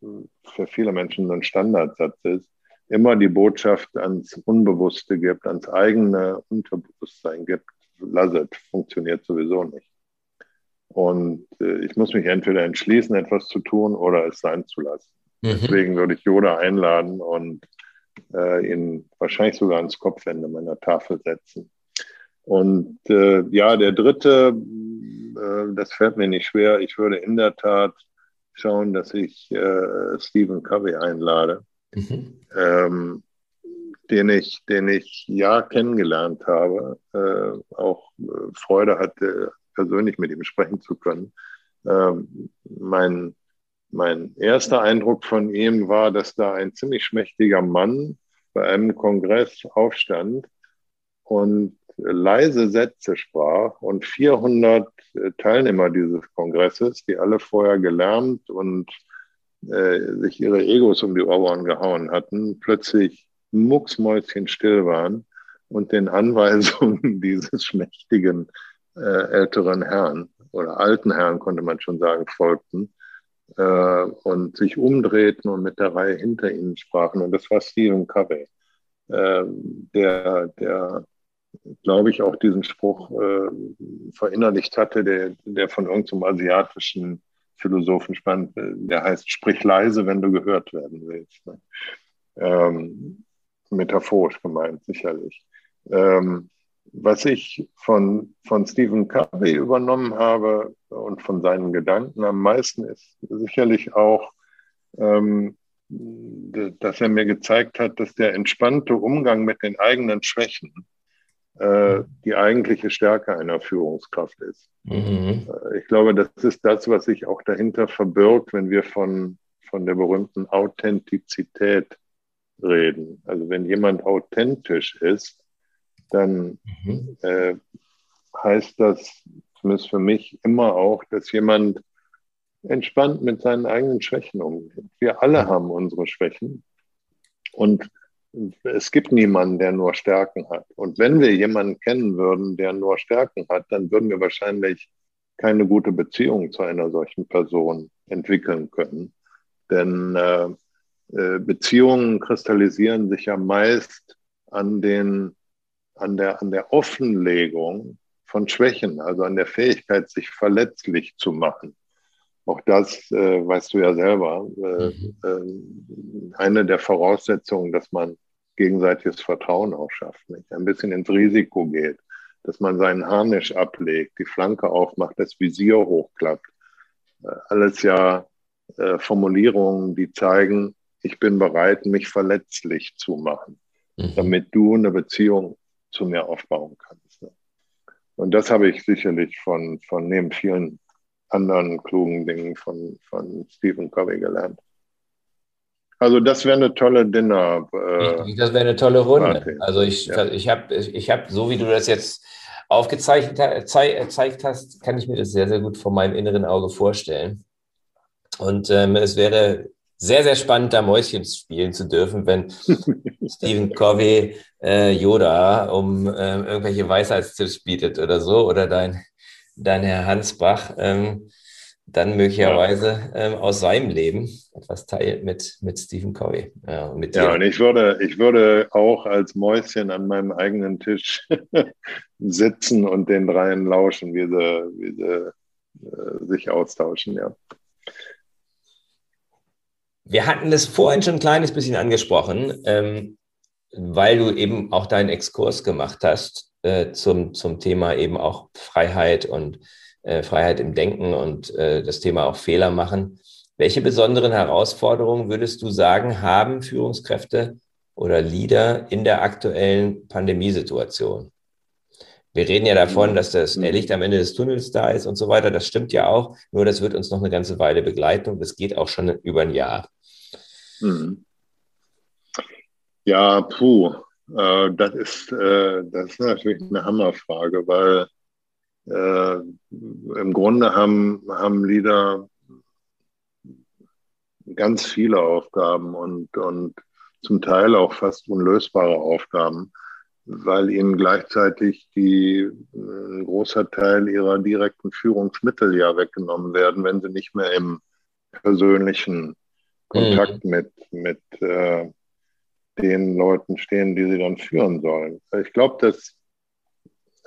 C: für viele Menschen ein Standardsatz ist, immer die Botschaft ans Unbewusste gibt, ans eigene Unterbewusstsein gibt, lasset, funktioniert sowieso nicht. Und ich muss mich entweder entschließen, etwas zu tun oder es sein zu lassen. Mhm. Deswegen würde ich Yoda einladen und äh, ihn wahrscheinlich sogar ans Kopfende meiner Tafel setzen. Und äh, ja, der dritte, äh, das fällt mir nicht schwer. Ich würde in der Tat schauen, dass ich äh, Stephen Covey einlade, mhm. ähm, den ich, den ich ja kennengelernt habe, äh, auch äh, Freude hatte, persönlich mit ihm sprechen zu können. Ähm, mein mein erster Eindruck von ihm war, dass da ein ziemlich schmächtiger Mann bei einem Kongress aufstand und leise Sätze sprach und 400 Teilnehmer dieses Kongresses, die alle vorher gelernt und äh, sich ihre Egos um die Ohren gehauen hatten, plötzlich mucksmäuschenstill waren und den Anweisungen <laughs> dieses schmächtigen äh, älteren Herrn oder alten Herrn, konnte man schon sagen, folgten äh, und sich umdrehten und mit der Reihe hinter ihnen sprachen. Und das war Stephen Covey, äh, der, der glaube ich, auch diesen Spruch äh, verinnerlicht hatte, der, der von irgendeinem asiatischen Philosophen stammt, der heißt, sprich leise, wenn du gehört werden willst. Ne? Ähm, metaphorisch gemeint, sicherlich. Ähm, was ich von, von Stephen Covey übernommen habe und von seinen Gedanken am meisten ist sicherlich auch, ähm, dass er mir gezeigt hat, dass der entspannte Umgang mit den eigenen Schwächen äh, die eigentliche Stärke einer Führungskraft ist. Mhm. Äh, ich glaube, das ist das, was sich auch dahinter verbirgt, wenn wir von, von der berühmten Authentizität reden. Also wenn jemand authentisch ist, dann mhm. äh, heißt das zumindest für mich immer auch, dass jemand entspannt mit seinen eigenen Schwächen umgeht. Wir alle haben unsere Schwächen und es gibt niemanden, der nur Stärken hat. Und wenn wir jemanden kennen würden, der nur Stärken hat, dann würden wir wahrscheinlich keine gute Beziehung zu einer solchen Person entwickeln können. Denn äh, äh Beziehungen kristallisieren sich ja meist an, den, an, der, an der Offenlegung von Schwächen, also an der Fähigkeit, sich verletzlich zu machen. Auch das äh, weißt du ja selber. Äh, mhm. äh, eine der Voraussetzungen, dass man gegenseitiges Vertrauen auch schafft, nicht? ein bisschen ins Risiko geht, dass man seinen Harnisch ablegt, die Flanke aufmacht, das Visier hochklappt. Äh, alles ja äh, Formulierungen, die zeigen, ich bin bereit, mich verletzlich zu machen, mhm. damit du eine Beziehung zu mir aufbauen kannst. Ne? Und das habe ich sicherlich von, von neben vielen anderen klugen Dingen von, von Stephen Covey gelernt. Also das wäre eine tolle Dinner.
B: Äh, das wäre eine tolle Runde. Party. Also ich, ja. ich habe, ich hab, so wie du das jetzt aufgezeigt hast, kann ich mir das sehr, sehr gut vor meinem inneren Auge vorstellen. Und ähm, es wäre sehr, sehr spannend, da Mäuschen spielen zu dürfen, wenn <laughs> Stephen Covey äh, Yoda um äh, irgendwelche Weisheitstipps bietet oder so, oder dein, dein Herr Hansbach. Ähm, dann möglicherweise ja. ähm, aus seinem Leben etwas teilt mit, mit Stephen Covey.
C: Ja, und, mit ja, und ich würde, ich würde auch als Mäuschen an meinem eigenen Tisch <laughs> sitzen und den dreien lauschen, wie sie, wie sie äh, sich austauschen, ja.
B: Wir hatten das vorhin schon ein kleines bisschen angesprochen, ähm, weil du eben auch deinen Exkurs gemacht hast äh, zum, zum Thema eben auch Freiheit und äh, Freiheit im Denken und äh, das Thema auch Fehler machen. Welche besonderen Herausforderungen würdest du sagen, haben Führungskräfte oder Leader in der aktuellen Pandemiesituation? Wir reden ja davon, dass das mhm. Licht am Ende des Tunnels da ist und so weiter. Das stimmt ja auch. Nur das wird uns noch eine ganze Weile begleiten und das geht auch schon über ein Jahr.
C: Mhm. Ja, puh, äh, das, ist, äh, das ist natürlich eine Hammerfrage, weil äh, im Grunde haben, haben Lieder ganz viele Aufgaben und, und zum Teil auch fast unlösbare Aufgaben, weil ihnen gleichzeitig die, ein großer Teil ihrer direkten Führungsmittel ja weggenommen werden, wenn sie nicht mehr im persönlichen Kontakt mhm. mit, mit äh, den Leuten stehen, die sie dann führen sollen. Ich glaube, dass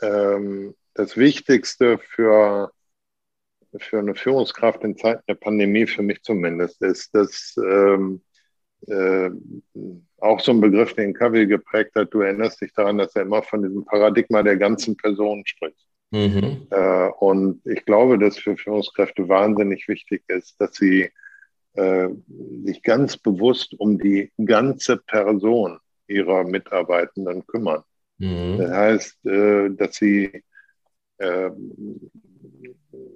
C: ähm, das Wichtigste für, für eine Führungskraft in Zeiten der Pandemie, für mich zumindest, ist, dass ähm, äh, auch so ein Begriff, den Covey geprägt hat, du erinnerst dich daran, dass er immer von diesem Paradigma der ganzen Person spricht. Mhm. Äh, und ich glaube, dass für Führungskräfte wahnsinnig wichtig ist, dass sie äh, sich ganz bewusst um die ganze Person ihrer Mitarbeitenden kümmern. Mhm. Das heißt, äh, dass sie äh,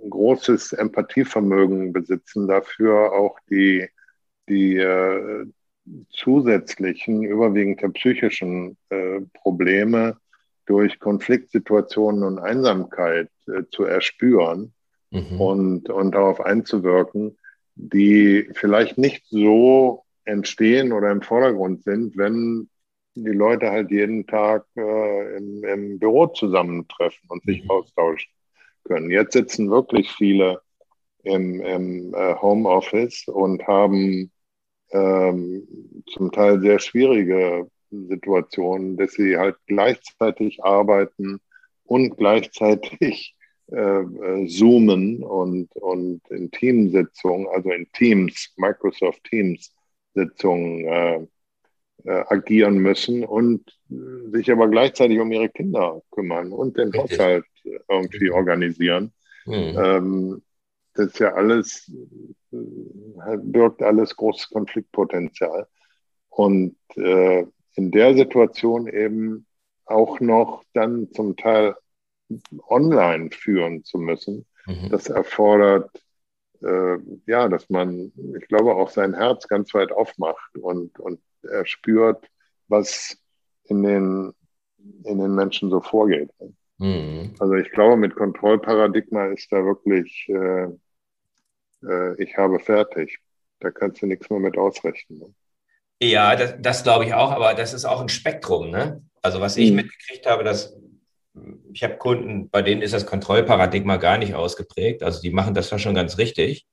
C: großes Empathievermögen besitzen, dafür auch die, die äh, zusätzlichen, überwiegend der psychischen äh, Probleme durch Konfliktsituationen und Einsamkeit äh, zu erspüren mhm. und, und darauf einzuwirken, die vielleicht nicht so entstehen oder im Vordergrund sind, wenn die Leute halt jeden Tag äh, im, im, Büro zusammentreffen und sich mhm. austauschen können. Jetzt sitzen wirklich viele im, im äh, Homeoffice und haben ähm, zum Teil sehr schwierige Situation, dass sie halt gleichzeitig arbeiten und gleichzeitig äh, äh, Zoomen und, und in Teamsitzungen, also in Teams, Microsoft Teams Sitzungen äh, äh, agieren müssen und sich aber gleichzeitig um ihre Kinder kümmern und den. Haushalt irgendwie mhm. organisieren. Mhm. Ähm, das ist ja alles, äh, birgt alles großes Konfliktpotenzial. Und äh, in der Situation eben auch noch dann zum Teil online führen zu müssen, mhm. das erfordert, äh, ja, dass man, ich glaube, auch sein Herz ganz weit aufmacht und, und er spürt, was in den, in den Menschen so vorgeht. Mhm. Also ich glaube, mit Kontrollparadigma ist da wirklich, äh, äh, ich habe fertig. Da kannst du nichts mehr mit ausrichten. Ne?
B: Ja, das, das glaube ich auch, aber das ist auch ein Spektrum. Ne? Also was ich mhm. mitgekriegt habe, dass ich habe Kunden, bei denen ist das Kontrollparadigma gar nicht ausgeprägt. Also die machen das schon ganz richtig.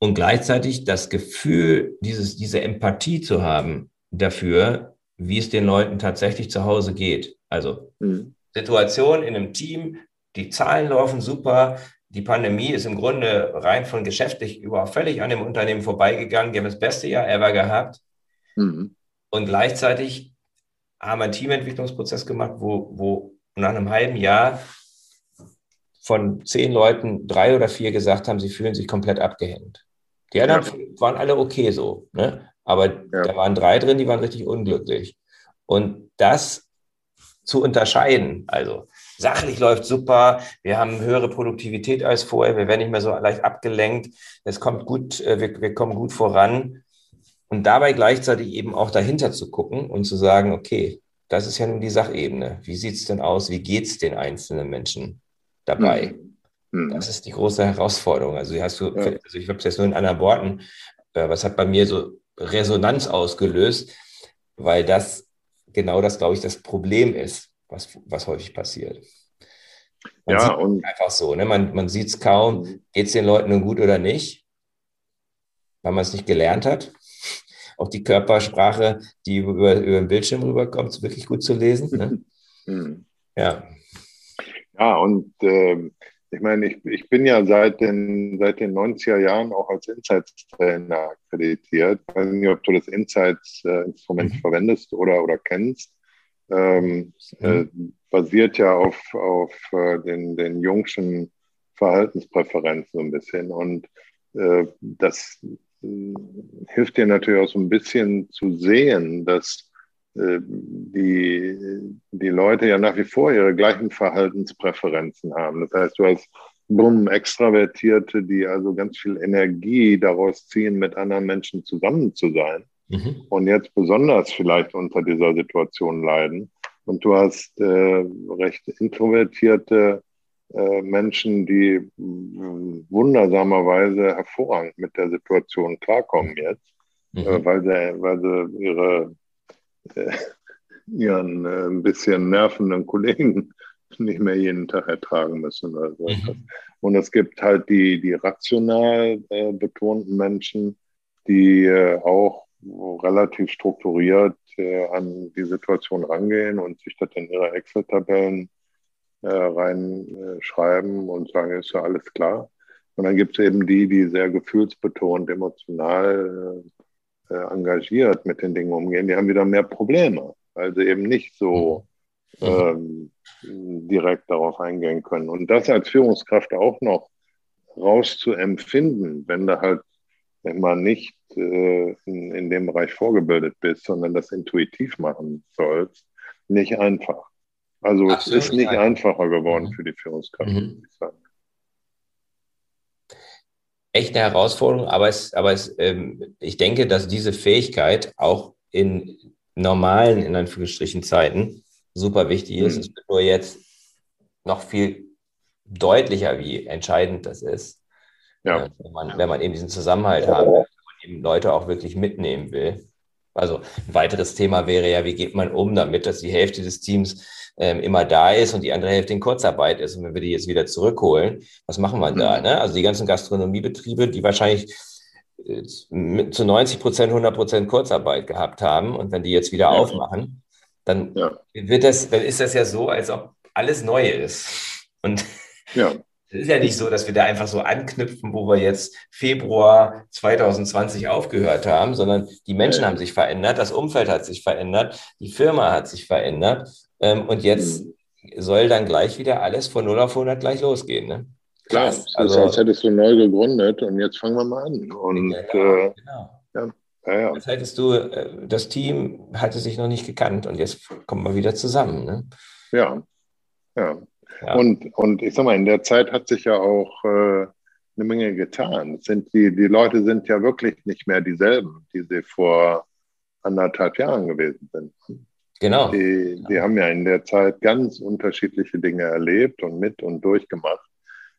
B: Und gleichzeitig das Gefühl, dieses, diese Empathie zu haben dafür, wie es den Leuten tatsächlich zu Hause geht. Also mhm. Situation in einem Team, die Zahlen laufen super, die Pandemie ist im Grunde rein von geschäftlich überhaupt völlig an dem Unternehmen vorbeigegangen. Die haben das beste Jahr ever gehabt. Mhm. Und gleichzeitig haben wir einen Teamentwicklungsprozess gemacht, wo, wo nach einem halben Jahr von zehn Leuten drei oder vier gesagt haben, sie fühlen sich komplett abgehängt. Die anderen ja. waren alle okay so, ne? aber ja. da waren drei drin, die waren richtig unglücklich. Und das zu unterscheiden, also sachlich läuft super, wir haben höhere Produktivität als vorher, wir werden nicht mehr so leicht abgelenkt, es kommt gut, äh, wir, wir kommen gut voran. Und dabei gleichzeitig eben auch dahinter zu gucken und zu sagen, okay, das ist ja nun die Sachebene. Wie sieht es denn aus? Wie geht es den einzelnen Menschen dabei? Mhm. Das ist die große Herausforderung. Also hast du, ja. also ich habe es jetzt nur in anderen Worten, äh, was hat bei mir so Resonanz ausgelöst, weil das genau das, glaube ich, das Problem ist, was, was häufig passiert. Man ja, und einfach so, ne? man, man sieht es kaum, geht es den Leuten nun gut oder nicht, weil man es nicht gelernt hat. Auch die Körpersprache, die über, über den Bildschirm rüberkommt, ist wirklich gut zu lesen. Ne? <laughs>
C: Mhm. Ja. Ja, und äh, ich meine, ich, ich bin ja seit den, seit den 90er Jahren auch als Insights-Trainer akkreditiert. Ich weiß nicht, ob du das Insights-Instrument mhm. verwendest oder, oder kennst. Ähm, mhm. äh, basiert ja auf, auf äh, den, den Jungschen Verhaltenspräferenzen so ein bisschen. Und äh, das äh, hilft dir natürlich auch so ein bisschen zu sehen, dass die, die Leute ja nach wie vor ihre gleichen Verhaltenspräferenzen haben. Das heißt, du hast bumm, Extravertierte, die also ganz viel Energie daraus ziehen, mit anderen Menschen zusammen zu sein mhm. und jetzt besonders vielleicht unter dieser Situation leiden. Und du hast äh, recht introvertierte äh, Menschen, die äh, wundersamerweise hervorragend mit der Situation klarkommen jetzt, mhm. äh, weil, sie, weil sie ihre äh, ihren äh, ein bisschen nervenden Kollegen <laughs> nicht mehr jeden Tag ertragen müssen. Also mhm. Und es gibt halt die, die rational äh, betonten Menschen, die äh, auch relativ strukturiert äh, an die Situation rangehen und sich das in ihre Excel-Tabellen äh, reinschreiben und sagen, ist ja alles klar. Und dann gibt es eben die, die sehr gefühlsbetont, emotional äh, engagiert mit den Dingen umgehen, die haben wieder mehr Probleme, weil sie eben nicht so mhm. ähm, direkt darauf eingehen können. Und das als Führungskraft auch noch rauszuempfinden, wenn du halt immer nicht äh, in, in dem Bereich vorgebildet bist, sondern das intuitiv machen sollst, nicht einfach. Also Absolut es ist nicht einfacher geworden mhm. für die Führungskraft, mhm. würde ich sagen
B: echt eine Herausforderung, aber, es, aber es, ähm, ich denke, dass diese Fähigkeit auch in normalen, in Anführungsstrichen, Zeiten super wichtig ist. Mhm. Es wird nur jetzt noch viel deutlicher, wie entscheidend das ist. Ja. Äh, wenn, man, wenn man eben diesen Zusammenhalt haben will, wenn man eben Leute auch wirklich mitnehmen will. Also ein weiteres Thema wäre ja, wie geht man um damit, dass die Hälfte des Teams ähm, immer da ist und die andere Hälfte in Kurzarbeit ist. Und wenn wir die jetzt wieder zurückholen, was machen wir mhm. da? Ne? Also die ganzen Gastronomiebetriebe, die wahrscheinlich zu 90 Prozent, 100 Prozent Kurzarbeit gehabt haben und wenn die jetzt wieder ja. aufmachen, dann ja. wird das, dann ist das ja so, als ob alles neu ist. Und ja. Es ist ja nicht so, dass wir da einfach so anknüpfen, wo wir jetzt Februar 2020 aufgehört haben, sondern die Menschen ja. haben sich verändert, das Umfeld hat sich verändert, die Firma hat sich verändert ähm, und jetzt mhm. soll dann gleich wieder alles von 0 auf 100 gleich losgehen. Ne?
C: Klar, es also, als hättest du neu gegründet und jetzt fangen wir mal an. Und, genau, äh, genau.
B: Ja, ja, ja. Jetzt hättest du, äh, das Team hatte sich noch nicht gekannt und jetzt kommen wir wieder zusammen. Ne?
C: Ja, ja. Ja. Und, und ich sag mal, in der Zeit hat sich ja auch äh, eine Menge getan. sind die, die Leute sind ja wirklich nicht mehr dieselben, die sie vor anderthalb Jahren gewesen sind.
B: Genau.
C: Die, die haben ja in der Zeit ganz unterschiedliche Dinge erlebt und mit und durchgemacht.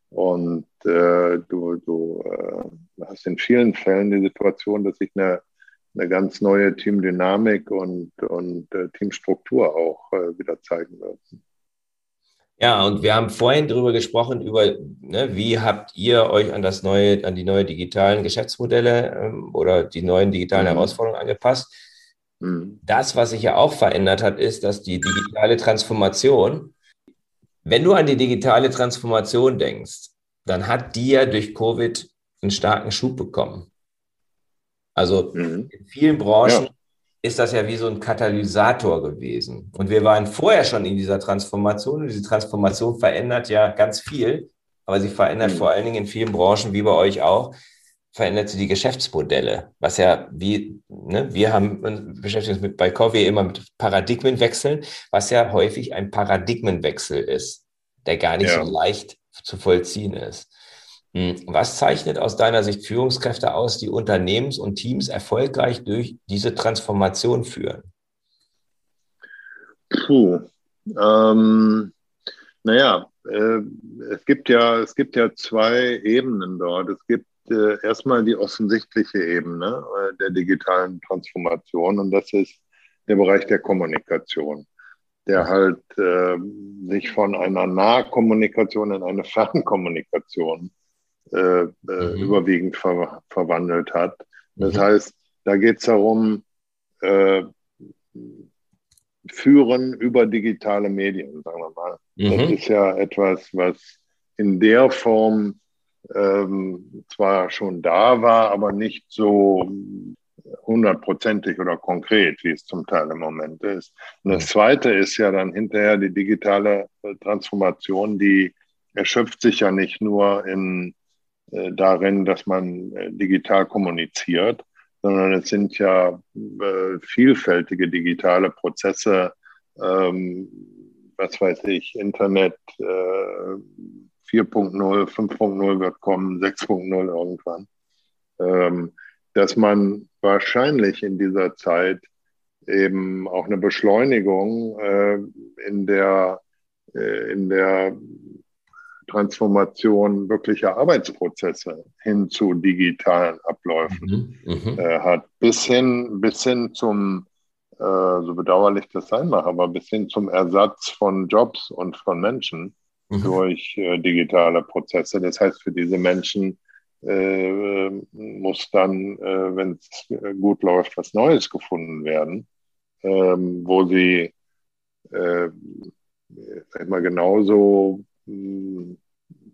C: Und äh, du, du äh, hast in vielen Fällen die Situation, dass sich eine, eine ganz neue Teamdynamik und, und äh, Teamstruktur auch äh, wieder zeigen wird.
B: Ja, und wir haben vorhin darüber gesprochen, über ne, wie habt ihr euch an das neue, an die neuen digitalen Geschäftsmodelle ähm, oder die neuen digitalen mhm. Herausforderungen angepasst. Mhm. Das, was sich ja auch verändert hat, ist, dass die digitale Transformation wenn du an die digitale Transformation denkst, dann hat die ja durch Covid einen starken Schub bekommen. Also mhm. in vielen Branchen ja. Ist das ja wie so ein Katalysator gewesen. Und wir waren vorher schon in dieser Transformation und diese Transformation verändert ja ganz viel, aber sie verändert mhm. vor allen Dingen in vielen Branchen, wie bei euch auch, verändert sie die Geschäftsmodelle, was ja wie, ne, wir haben beschäftigt uns mit bei Covey immer mit Paradigmenwechseln, was ja häufig ein Paradigmenwechsel ist, der gar nicht ja. so leicht zu vollziehen ist. Hm, was zeichnet aus deiner Sicht Führungskräfte aus, die Unternehmens- und Teams erfolgreich durch diese Transformation führen?
C: Puh. Ähm, naja, äh, es gibt ja, es gibt ja zwei Ebenen dort. Es gibt äh, erstmal die offensichtliche Ebene äh, der digitalen Transformation und das ist der Bereich der Kommunikation, der halt äh, sich von einer Nahkommunikation in eine Fernkommunikation äh, äh, mhm. überwiegend ver verwandelt hat. Das mhm. heißt, da geht es darum, äh, führen über digitale Medien, sagen wir mal. Mhm. Das ist ja etwas, was in der Form ähm, zwar schon da war, aber nicht so hundertprozentig oder konkret, wie es zum Teil im Moment ist. Und das Zweite ist ja dann hinterher die digitale Transformation, die erschöpft sich ja nicht nur in, äh, darin, dass man äh, digital kommuniziert, sondern es sind ja äh, vielfältige digitale Prozesse, ähm, was weiß ich, Internet, äh, 4.0, 5.0 wird kommen, 6.0 irgendwann, ähm, dass man wahrscheinlich in dieser Zeit eben auch eine Beschleunigung in der in der Transformation wirklicher Arbeitsprozesse hin zu digitalen Abläufen mhm, mhm. äh, hat, bis hin, bis hin zum, äh, so bedauerlich das sein mag, aber bis hin zum Ersatz von Jobs und von Menschen mhm. durch äh, digitale Prozesse. Das heißt, für diese Menschen äh, muss dann, äh, wenn es gut läuft, was Neues gefunden werden, ähm, wo sie äh, mal, genauso mh, hm,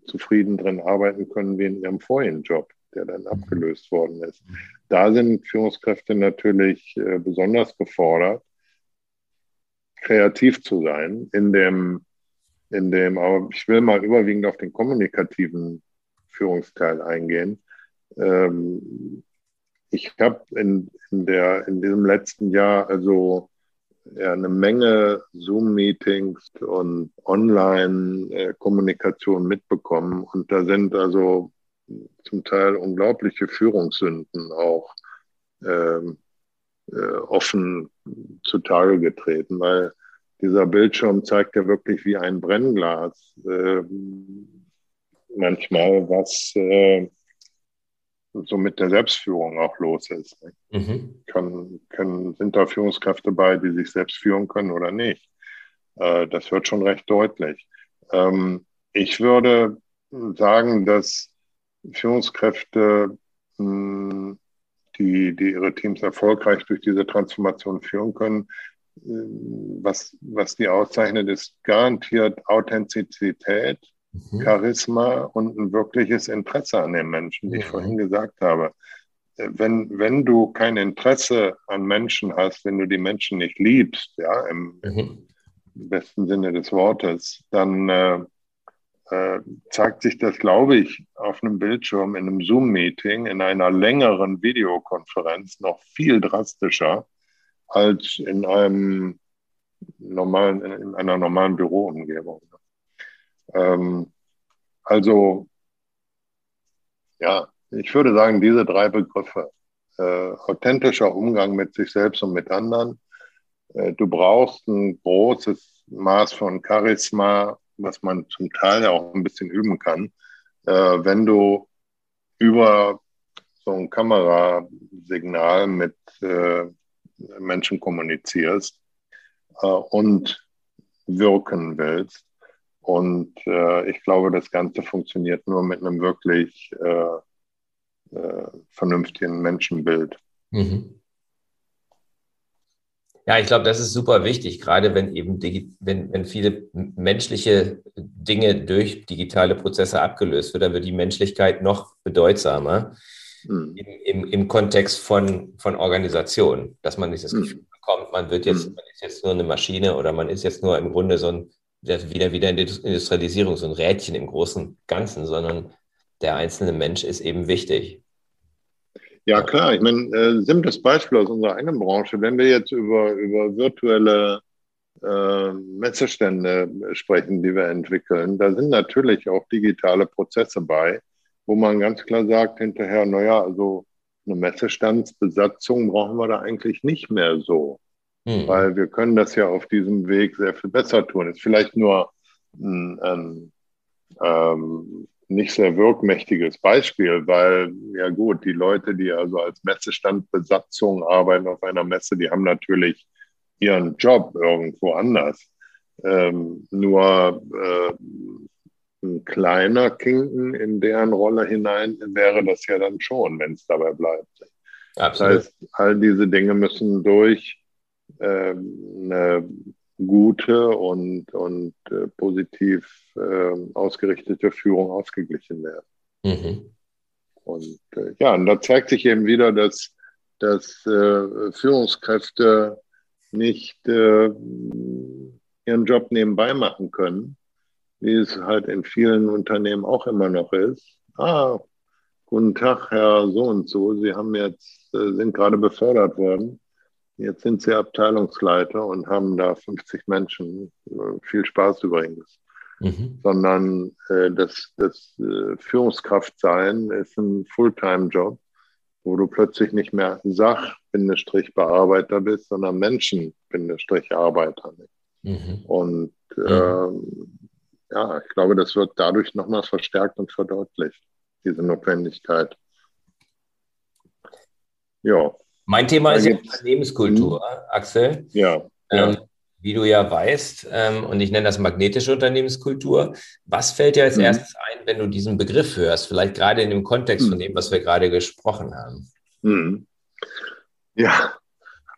C: zufrieden drin arbeiten können wie in ihrem vorigen Job, der dann mhm. abgelöst worden ist. Da sind Führungskräfte natürlich äh, besonders gefordert, kreativ zu sein in dem in dem, aber ich will mal überwiegend auf den kommunikativen Führungsteil eingehen. Ähm, ich habe in, in, in diesem letzten Jahr also ja, eine Menge Zoom-Meetings und Online-Kommunikation mitbekommen. Und da sind also zum Teil unglaubliche Führungssünden auch ähm, äh, offen zutage getreten, weil dieser Bildschirm zeigt ja wirklich wie ein Brennglas äh, manchmal, was äh, so mit der Selbstführung auch los ist. Mhm. Kann, können, sind da Führungskräfte bei, die sich selbst führen können oder nicht? Äh, das wird schon recht deutlich. Ähm, ich würde sagen, dass Führungskräfte hm, die, die ihre Teams erfolgreich durch diese Transformation führen können. Was, was die auszeichnet, ist garantiert Authentizität, mhm. Charisma und ein wirkliches Interesse an den Menschen, wie mhm. ich vorhin gesagt habe. Wenn, wenn du kein Interesse an Menschen hast, wenn du die Menschen nicht liebst, ja, im, mhm. im besten Sinne des Wortes, dann äh, äh, zeigt sich das, glaube ich, auf einem Bildschirm in einem Zoom-Meeting, in einer längeren Videokonferenz noch viel drastischer als in einem normalen, in einer normalen Büroumgebung. Ähm, also, ja, ich würde sagen, diese drei Begriffe, äh, authentischer Umgang mit sich selbst und mit anderen, äh, du brauchst ein großes Maß von Charisma, was man zum Teil ja auch ein bisschen üben kann, äh, wenn du über so ein Kamerasignal mit äh, Menschen kommunizierst äh, und wirken willst. Und äh, ich glaube, das Ganze funktioniert nur mit einem wirklich äh, äh, vernünftigen Menschenbild. Mhm.
B: Ja, ich glaube, das ist super wichtig, gerade wenn eben wenn, wenn viele menschliche Dinge durch digitale Prozesse abgelöst wird, dann wird die Menschlichkeit noch bedeutsamer mhm. im, im, im, Kontext von, von Organisationen, dass man nicht das hm. Gefühl mhm. bekommt, man wird jetzt, mhm. man ist jetzt nur eine Maschine oder man ist jetzt nur im Grunde so ein wieder, wieder Industrialisierung, so ein Rädchen im großen Ganzen, sondern der einzelne Mensch ist eben wichtig.
C: Ja, klar. Ich meine, äh, simples Beispiel aus unserer eigenen Branche. Wenn wir jetzt über, über virtuelle äh, Messestände sprechen, die wir entwickeln, da sind natürlich auch digitale Prozesse bei, wo man ganz klar sagt hinterher, naja, also eine Messestandsbesatzung brauchen wir da eigentlich nicht mehr so. Hm. Weil wir können das ja auf diesem Weg sehr viel besser tun. Ist vielleicht nur ein, ein ähm, nicht sehr wirkmächtiges Beispiel, weil ja gut, die Leute, die also als Messestandbesatzung arbeiten auf einer Messe, die haben natürlich ihren Job irgendwo anders. Ähm, nur äh, ein kleiner Kinken in deren Rolle hinein wäre das ja dann schon, wenn es dabei bleibt. Absolut. Das heißt, all diese Dinge müssen durch eine gute und, und äh, positiv äh, ausgerichtete Führung ausgeglichen werden. Mhm. Und äh, ja, und da zeigt sich eben wieder, dass, dass äh, Führungskräfte nicht äh, ihren Job nebenbei machen können, wie es halt in vielen Unternehmen auch immer noch ist. Ah, guten Tag, Herr so und so, Sie haben jetzt, äh, sind gerade befördert worden. Jetzt sind Sie Abteilungsleiter und haben da 50 Menschen. Viel Spaß übrigens. Mhm. Sondern äh, das, das äh, Führungskraft sein ist ein Fulltime-Job, wo du plötzlich nicht mehr Sach-Bearbeiter bist, sondern Menschen-Arbeiter. Mhm. Und äh, ja, ich glaube, das wird dadurch nochmals verstärkt und verdeutlicht, diese Notwendigkeit.
B: Ja. Mein Thema ist ja Unternehmenskultur, hm. Axel.
C: Ja.
B: Ähm, wie du ja weißt, ähm, und ich nenne das magnetische Unternehmenskultur. Was fällt dir als mhm. erstes ein, wenn du diesen Begriff hörst? Vielleicht gerade in dem Kontext mhm. von dem, was wir gerade gesprochen haben. Mhm.
C: Ja,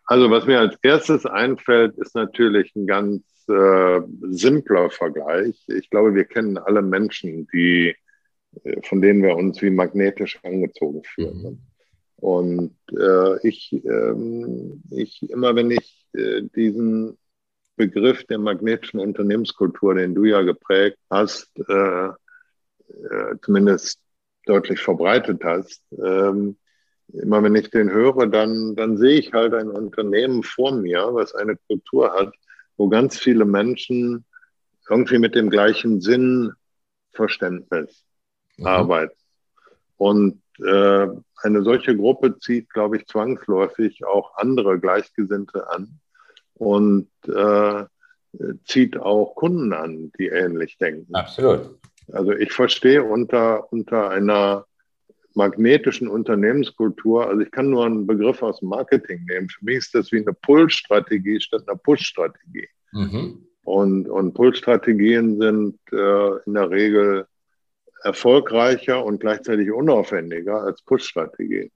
C: also was mir als erstes einfällt, ist natürlich ein ganz äh, simpler Vergleich. Ich glaube, wir kennen alle Menschen, die, äh, von denen wir uns wie magnetisch angezogen fühlen. Und äh, ich, ähm, ich, immer wenn ich äh, diesen Begriff der magnetischen Unternehmenskultur, den du ja geprägt hast, äh, äh, zumindest deutlich verbreitet hast, ähm, immer wenn ich den höre, dann, dann sehe ich halt ein Unternehmen vor mir, was eine Kultur hat, wo ganz viele Menschen irgendwie mit dem gleichen Sinnverständnis mhm. arbeiten. Und äh, eine solche Gruppe zieht, glaube ich, zwangsläufig auch andere Gleichgesinnte an und äh, zieht auch Kunden an, die ähnlich denken.
B: Absolut.
C: Also ich verstehe unter, unter einer magnetischen Unternehmenskultur, also ich kann nur einen Begriff aus dem Marketing nehmen. Für mich ist das wie eine Pull-Strategie statt einer Push-Strategie. Mhm. Und, und Pull-Strategien sind äh, in der Regel erfolgreicher und gleichzeitig unaufwendiger als Push-Strategie.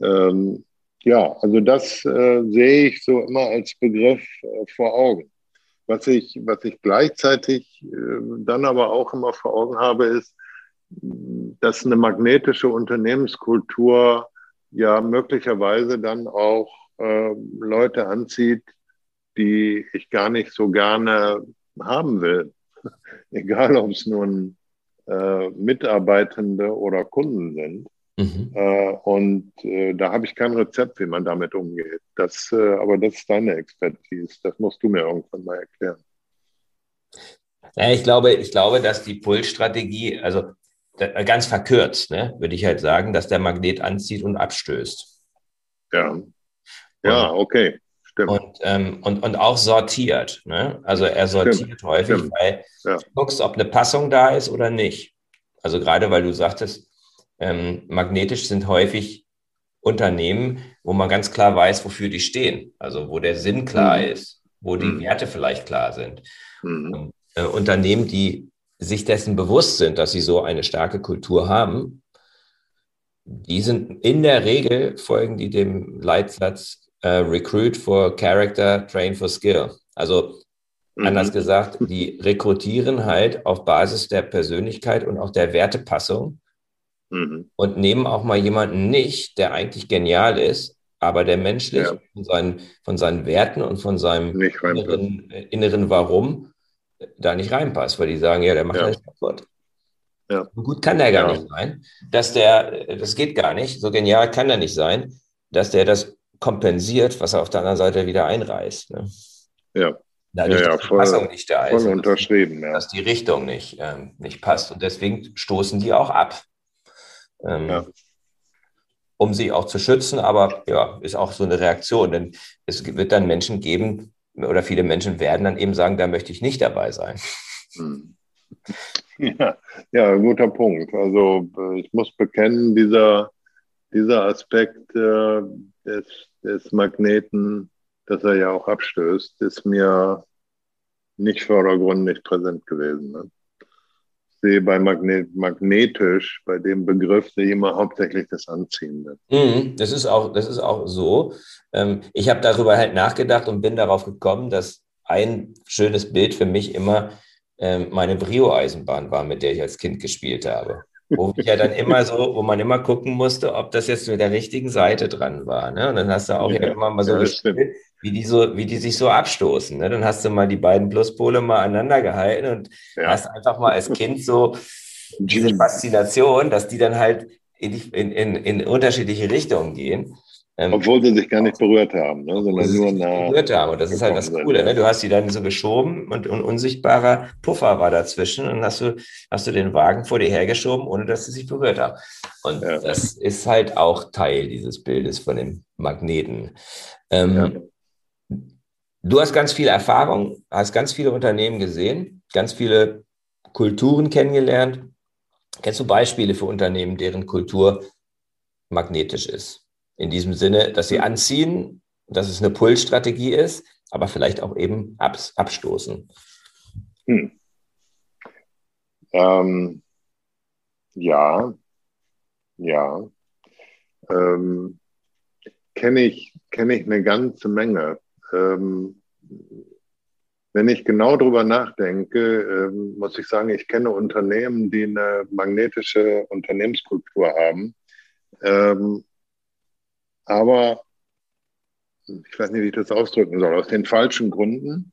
C: Ähm, ja, also das äh, sehe ich so immer als Begriff äh, vor Augen. Was ich, was ich gleichzeitig äh, dann aber auch immer vor Augen habe, ist, dass eine magnetische Unternehmenskultur ja möglicherweise dann auch äh, Leute anzieht, die ich gar nicht so gerne haben will. <laughs> Egal, ob es nun äh, Mitarbeitende oder Kunden sind. Mhm. Äh, und äh, da habe ich kein Rezept, wie man damit umgeht. Das, äh, aber das ist deine Expertise. Das musst du mir irgendwann mal erklären.
B: Ja, ich glaube, ich glaube, dass die Pull-Strategie, also ganz verkürzt, ne, würde ich halt sagen, dass der Magnet anzieht und abstößt.
C: Ja. Ja, okay.
B: Stimmt. Und, ähm, und, und auch sortiert. Ne? Also er sortiert Stimmt. häufig, Stimmt. weil ja. du guckst, ob eine Passung da ist oder nicht. Also gerade weil du sagtest, ähm, magnetisch sind häufig Unternehmen, wo man ganz klar weiß, wofür die stehen. Also wo der Sinn klar mhm. ist, wo die mhm. Werte vielleicht klar sind. Mhm. Und, äh, Unternehmen, die sich dessen bewusst sind, dass sie so eine starke Kultur haben, die sind in der Regel, folgen die dem Leitsatz Uh, recruit for Character, Train for Skill. Also mhm. anders gesagt, die rekrutieren halt auf Basis der Persönlichkeit und auch der Wertepassung mhm. und nehmen auch mal jemanden nicht, der eigentlich genial ist, aber der menschlich ja. von, seinen, von seinen Werten und von seinem inneren, äh, inneren Warum da nicht reinpasst, weil die sagen, ja, der macht ja. alles kaputt. Ja. So gut kann der gar ja. nicht sein, dass der, das geht gar nicht, so genial kann er nicht sein, dass der das kompensiert, was er auf der anderen Seite wieder einreißt. Ne?
C: Ja.
B: Dadurch,
C: ja, ja,
B: dass die Passung nicht da
C: ist. Voll unterschrieben,
B: dass, ja. dass die Richtung nicht, ähm, nicht passt. Und deswegen stoßen die auch ab. Ähm, ja. Um sie auch zu schützen, aber ja, ist auch so eine Reaktion. Denn es wird dann Menschen geben, oder viele Menschen werden dann eben sagen, da möchte ich nicht dabei sein. Hm. <laughs>
C: Ja, ja, guter Punkt. Also äh, ich muss bekennen, dieser, dieser Aspekt äh, des, des Magneten, dass er ja auch abstößt, ist mir nicht vordergründig präsent gewesen. Ne? Ich sehe bei Magnet, magnetisch, bei dem Begriff, sehe ich immer hauptsächlich das Anziehende.
B: Mhm, das, ist auch, das ist auch so. Ähm, ich habe darüber halt nachgedacht und bin darauf gekommen, dass ein schönes Bild für mich immer ähm, meine Brio-Eisenbahn war, mit der ich als Kind gespielt habe wo ich ja dann immer so, wo man immer gucken musste, ob das jetzt mit der richtigen Seite dran war. Ne? Und dann hast du auch ja, immer mal so ja, gespielt, wie die so, wie die sich so abstoßen. Ne? Dann hast du mal die beiden Pluspole mal aneinander gehalten und ja. hast einfach mal als Kind so diese Faszination, dass die dann halt in, in, in, in unterschiedliche Richtungen gehen.
C: Ähm, Obwohl sie sich gar nicht berührt haben, ne? sondern nur nah.
B: Berührt haben. Und das ist halt das Coole. Ne? Du hast sie dann so geschoben und ein unsichtbarer Puffer war dazwischen und hast du, hast du den Wagen vor dir hergeschoben, ohne dass sie sich berührt haben. Und ja. das ist halt auch Teil dieses Bildes von dem Magneten. Ähm, ja. Du hast ganz viel Erfahrung, hast ganz viele Unternehmen gesehen, ganz viele Kulturen kennengelernt. Kennst du Beispiele für Unternehmen, deren Kultur magnetisch ist? In diesem Sinne, dass sie mhm. anziehen, dass es eine Pull-Strategie ist, aber vielleicht auch eben abs abstoßen. Hm.
C: Ähm, ja, ja. Ähm, Kenne ich, kenn ich eine ganze Menge. Ähm, wenn ich genau drüber nachdenke, ähm, muss ich sagen, ich kenne Unternehmen, die eine magnetische Unternehmenskultur haben. Ähm, aber ich weiß nicht, wie ich das ausdrücken soll, aus den falschen Gründen,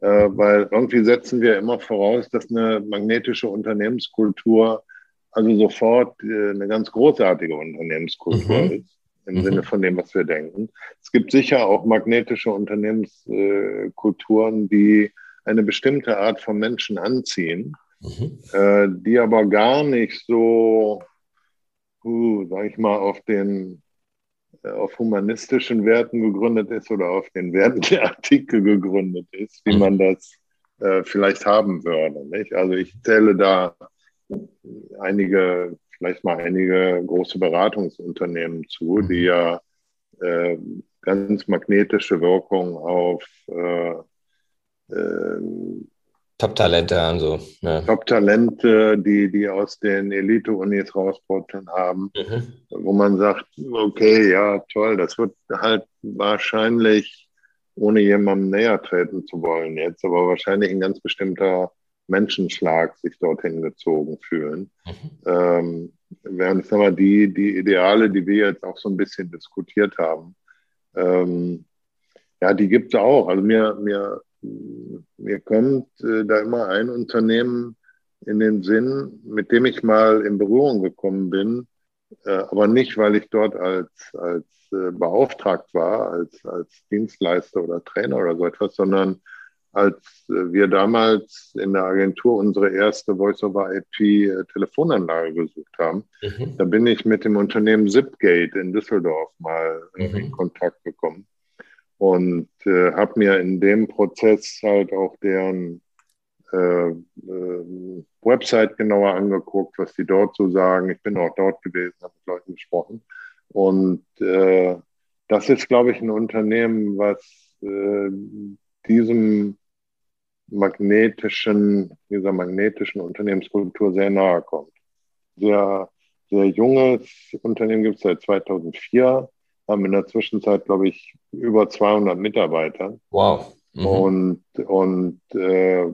C: äh, weil irgendwie setzen wir immer voraus, dass eine magnetische Unternehmenskultur also sofort äh, eine ganz großartige Unternehmenskultur mhm. ist, im mhm. Sinne von dem, was wir denken. Es gibt sicher auch magnetische Unternehmenskulturen, die eine bestimmte Art von Menschen anziehen, mhm. äh, die aber gar nicht so, uh, sag ich mal, auf den auf humanistischen Werten gegründet ist oder auf den Werten <laughs> der Artikel gegründet ist, wie man das äh, vielleicht haben würde. Nicht? Also ich zähle da einige, vielleicht mal einige große Beratungsunternehmen zu, mhm. die ja äh, ganz magnetische Wirkung auf äh, äh,
B: Top-Talente und so.
C: Ja. Top-Talente, die, die aus den Elite-Unis rausbrutzeln haben, mhm. wo man sagt, okay, ja, toll, das wird halt wahrscheinlich, ohne jemandem näher treten zu wollen jetzt, aber wahrscheinlich ein ganz bestimmter Menschenschlag sich dorthin gezogen fühlen. Mhm. Ähm, während, sagen wir, die, die Ideale, die wir jetzt auch so ein bisschen diskutiert haben, ähm, ja, die gibt es auch. Also mir, mir, mir kommt äh, da immer ein Unternehmen in den Sinn, mit dem ich mal in Berührung gekommen bin, äh, aber nicht, weil ich dort als, als äh, beauftragt war, als, als Dienstleister oder Trainer oder so etwas, sondern als äh, wir damals in der Agentur unsere erste Voice-over-IP-Telefonanlage gesucht haben. Mhm. Da bin ich mit dem Unternehmen Zipgate in Düsseldorf mal mhm. in Kontakt gekommen und äh, habe mir in dem Prozess halt auch deren äh, äh, Website genauer angeguckt, was die dort so sagen. Ich bin auch dort gewesen, habe mit Leuten gesprochen. Und äh, das ist, glaube ich, ein Unternehmen, was äh, diesem magnetischen, dieser magnetischen Unternehmenskultur sehr nahe kommt. Sehr, sehr junges Unternehmen gibt es seit 2004, haben in der Zwischenzeit, glaube ich, über 200 Mitarbeiter.
B: Wow.
C: Mhm. Und, und äh,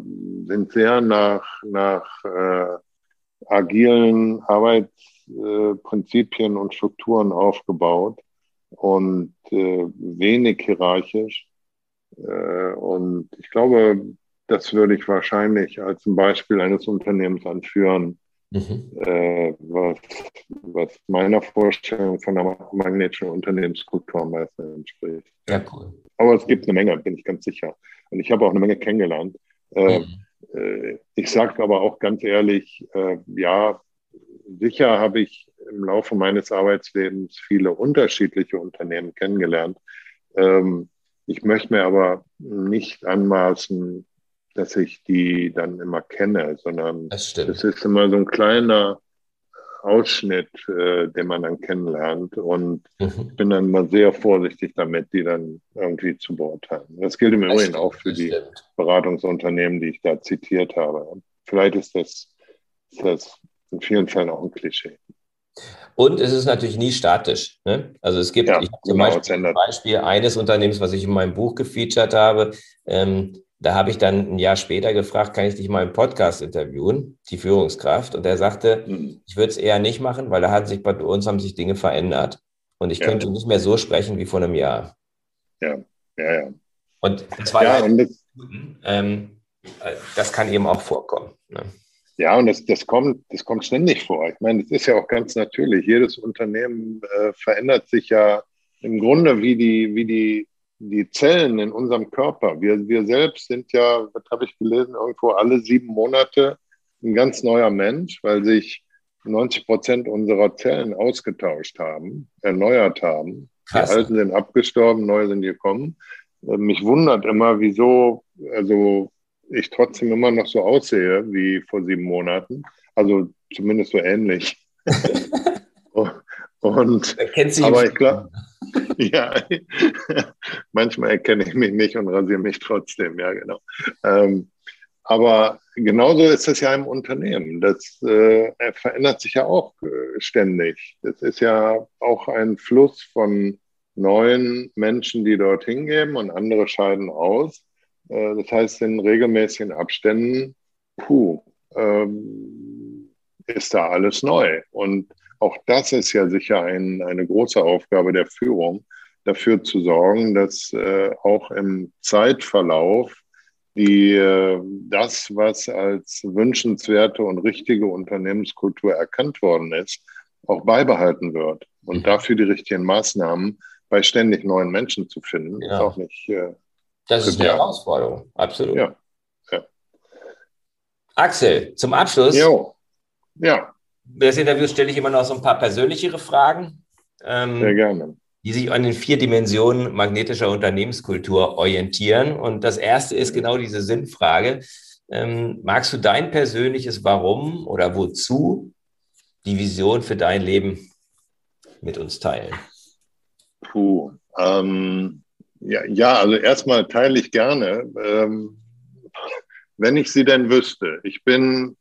C: sind sehr nach, nach äh, agilen Arbeitsprinzipien und Strukturen aufgebaut und äh, wenig hierarchisch. Äh, und ich glaube, das würde ich wahrscheinlich als ein Beispiel eines Unternehmens anführen, mhm. äh, was, was meiner Vorstellung von einer magnetischen Unternehmenskultur am meisten entspricht.
B: Ja, cool.
C: Aber es gibt eine Menge, bin ich ganz sicher. Und ich habe auch eine Menge kennengelernt. Äh, mhm. äh, ich sage aber auch ganz ehrlich, äh, ja, sicher habe ich im Laufe meines Arbeitslebens viele unterschiedliche Unternehmen kennengelernt. Ähm, ich möchte mir aber nicht anmaßen, dass ich die dann immer kenne, sondern es ist immer so ein kleiner Ausschnitt, äh, den man dann kennenlernt. Und mhm. bin dann immer sehr vorsichtig damit, die dann irgendwie zu beurteilen. Das gilt im das Übrigen stimmt, auch für die stimmt. Beratungsunternehmen, die ich da zitiert habe. Vielleicht ist das, ist das in vielen Fällen auch ein Klischee.
B: Und es ist natürlich nie statisch. Ne? Also es gibt ja, ich zum genau, Beispiel, Beispiel, eines Unternehmens, was ich in meinem Buch gefeatured habe. Ähm, da habe ich dann ein Jahr später gefragt, kann ich dich mal im Podcast interviewen, die Führungskraft? Und er sagte, mhm. ich würde es eher nicht machen, weil da hat sich bei uns haben sich Dinge verändert. Und ich ja. könnte nicht mehr so sprechen wie vor einem Jahr.
C: Ja, ja, ja.
B: Und das war ja, das, ähm, das kann eben auch vorkommen. Ne?
C: Ja, und das, das, kommt, das kommt ständig vor. Ich meine, das ist ja auch ganz natürlich. Jedes Unternehmen äh, verändert sich ja im Grunde wie die, wie die die Zellen in unserem Körper. Wir, wir selbst sind ja, was habe ich gelesen, irgendwo alle sieben Monate ein ganz neuer Mensch, weil sich 90 Prozent unserer Zellen ausgetauscht haben, erneuert haben. Krass. Die alten sind abgestorben, neue sind gekommen. Äh, mich wundert immer, wieso, also ich trotzdem immer noch so aussehe wie vor sieben Monaten. Also zumindest so ähnlich. <laughs> Und, aber ich glaube, <laughs> ja, <laughs> manchmal erkenne ich mich nicht und rasiere mich trotzdem, ja, genau. Ähm, aber genauso ist es ja im Unternehmen. Das äh, verändert sich ja auch äh, ständig. Das ist ja auch ein Fluss von neuen Menschen, die dort hingehen und andere scheiden aus. Äh, das heißt, in regelmäßigen Abständen, puh, ähm, ist da alles neu. Und auch das ist ja sicher ein, eine große Aufgabe der Führung, dafür zu sorgen, dass äh, auch im Zeitverlauf die, äh, das, was als wünschenswerte und richtige Unternehmenskultur erkannt worden ist, auch beibehalten wird. Und mhm. dafür die richtigen Maßnahmen bei ständig neuen Menschen zu finden, ja. ist auch nicht. Äh,
B: das ist eine Herausforderung, absolut. Ja. ja. Axel, zum Abschluss.
C: Jo. Ja
B: des Interviews stelle ich immer noch so ein paar persönlichere Fragen.
C: Ähm, Sehr gerne.
B: Die sich an den vier Dimensionen magnetischer Unternehmenskultur orientieren. Und das erste ist genau diese Sinnfrage. Ähm, magst du dein persönliches Warum oder wozu die Vision für dein Leben mit uns teilen?
C: Puh, ähm, ja, ja, also erstmal teile ich gerne. Ähm, <laughs> wenn ich sie denn wüsste. Ich bin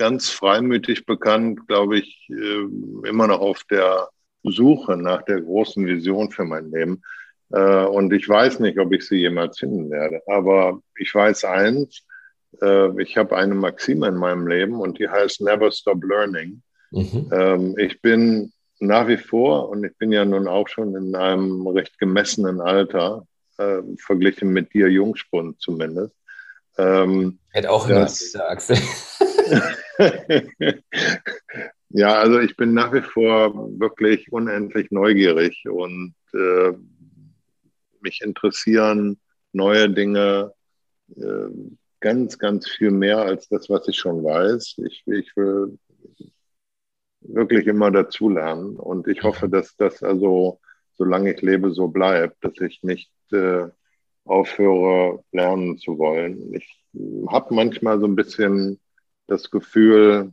C: ganz freimütig bekannt, glaube ich, äh, immer noch auf der Suche nach der großen Vision für mein Leben. Äh, und ich weiß nicht, ob ich sie jemals finden werde. Aber ich weiß eins, äh, ich habe eine Maxime in meinem Leben und die heißt Never Stop Learning. Mhm. Ähm, ich bin nach wie vor, und ich bin ja nun auch schon in einem recht gemessenen Alter, verglichen mit dir Jungspund zumindest.
B: Ähm, Hätte auch immer diese Achse. <laughs> <laughs>
C: ja, also ich bin nach wie vor wirklich unendlich neugierig und äh, mich interessieren neue Dinge äh, ganz, ganz viel mehr als das, was ich schon weiß. Ich, ich will wirklich immer dazulernen und ich hoffe, dass das also, solange ich lebe, so bleibt, dass ich nicht äh, aufhöre, lernen zu wollen. Ich habe manchmal so ein bisschen das Gefühl,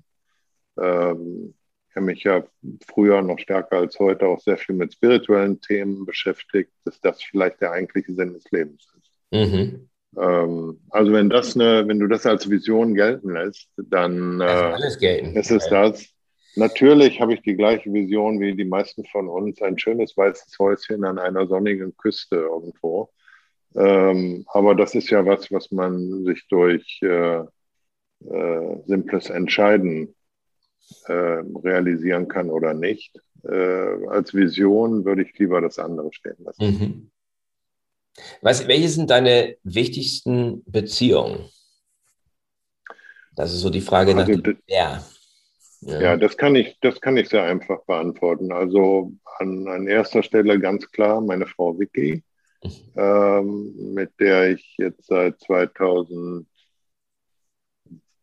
C: ähm, ich habe mich ja früher noch stärker als heute auch sehr viel mit spirituellen Themen beschäftigt, dass das vielleicht der eigentliche Sinn des Lebens ist. Mhm. Ähm, also wenn das eine, wenn du das als Vision gelten lässt, dann äh, ist es das. Natürlich habe ich die gleiche Vision wie die meisten von uns, ein schönes weißes Häuschen an einer sonnigen Küste irgendwo. Ähm, aber das ist ja was, was man sich durch äh, äh, simples Entscheiden äh, realisieren kann oder nicht. Äh, als Vision würde ich lieber das andere stehen lassen. Mhm.
B: Was, welche sind deine wichtigsten Beziehungen? Das ist so die Frage also, nach dem
C: ja. ja. Ja, das kann ich, das kann ich sehr einfach beantworten. Also an, an erster Stelle ganz klar meine Frau Vicky, mhm. ähm, mit der ich jetzt seit 2000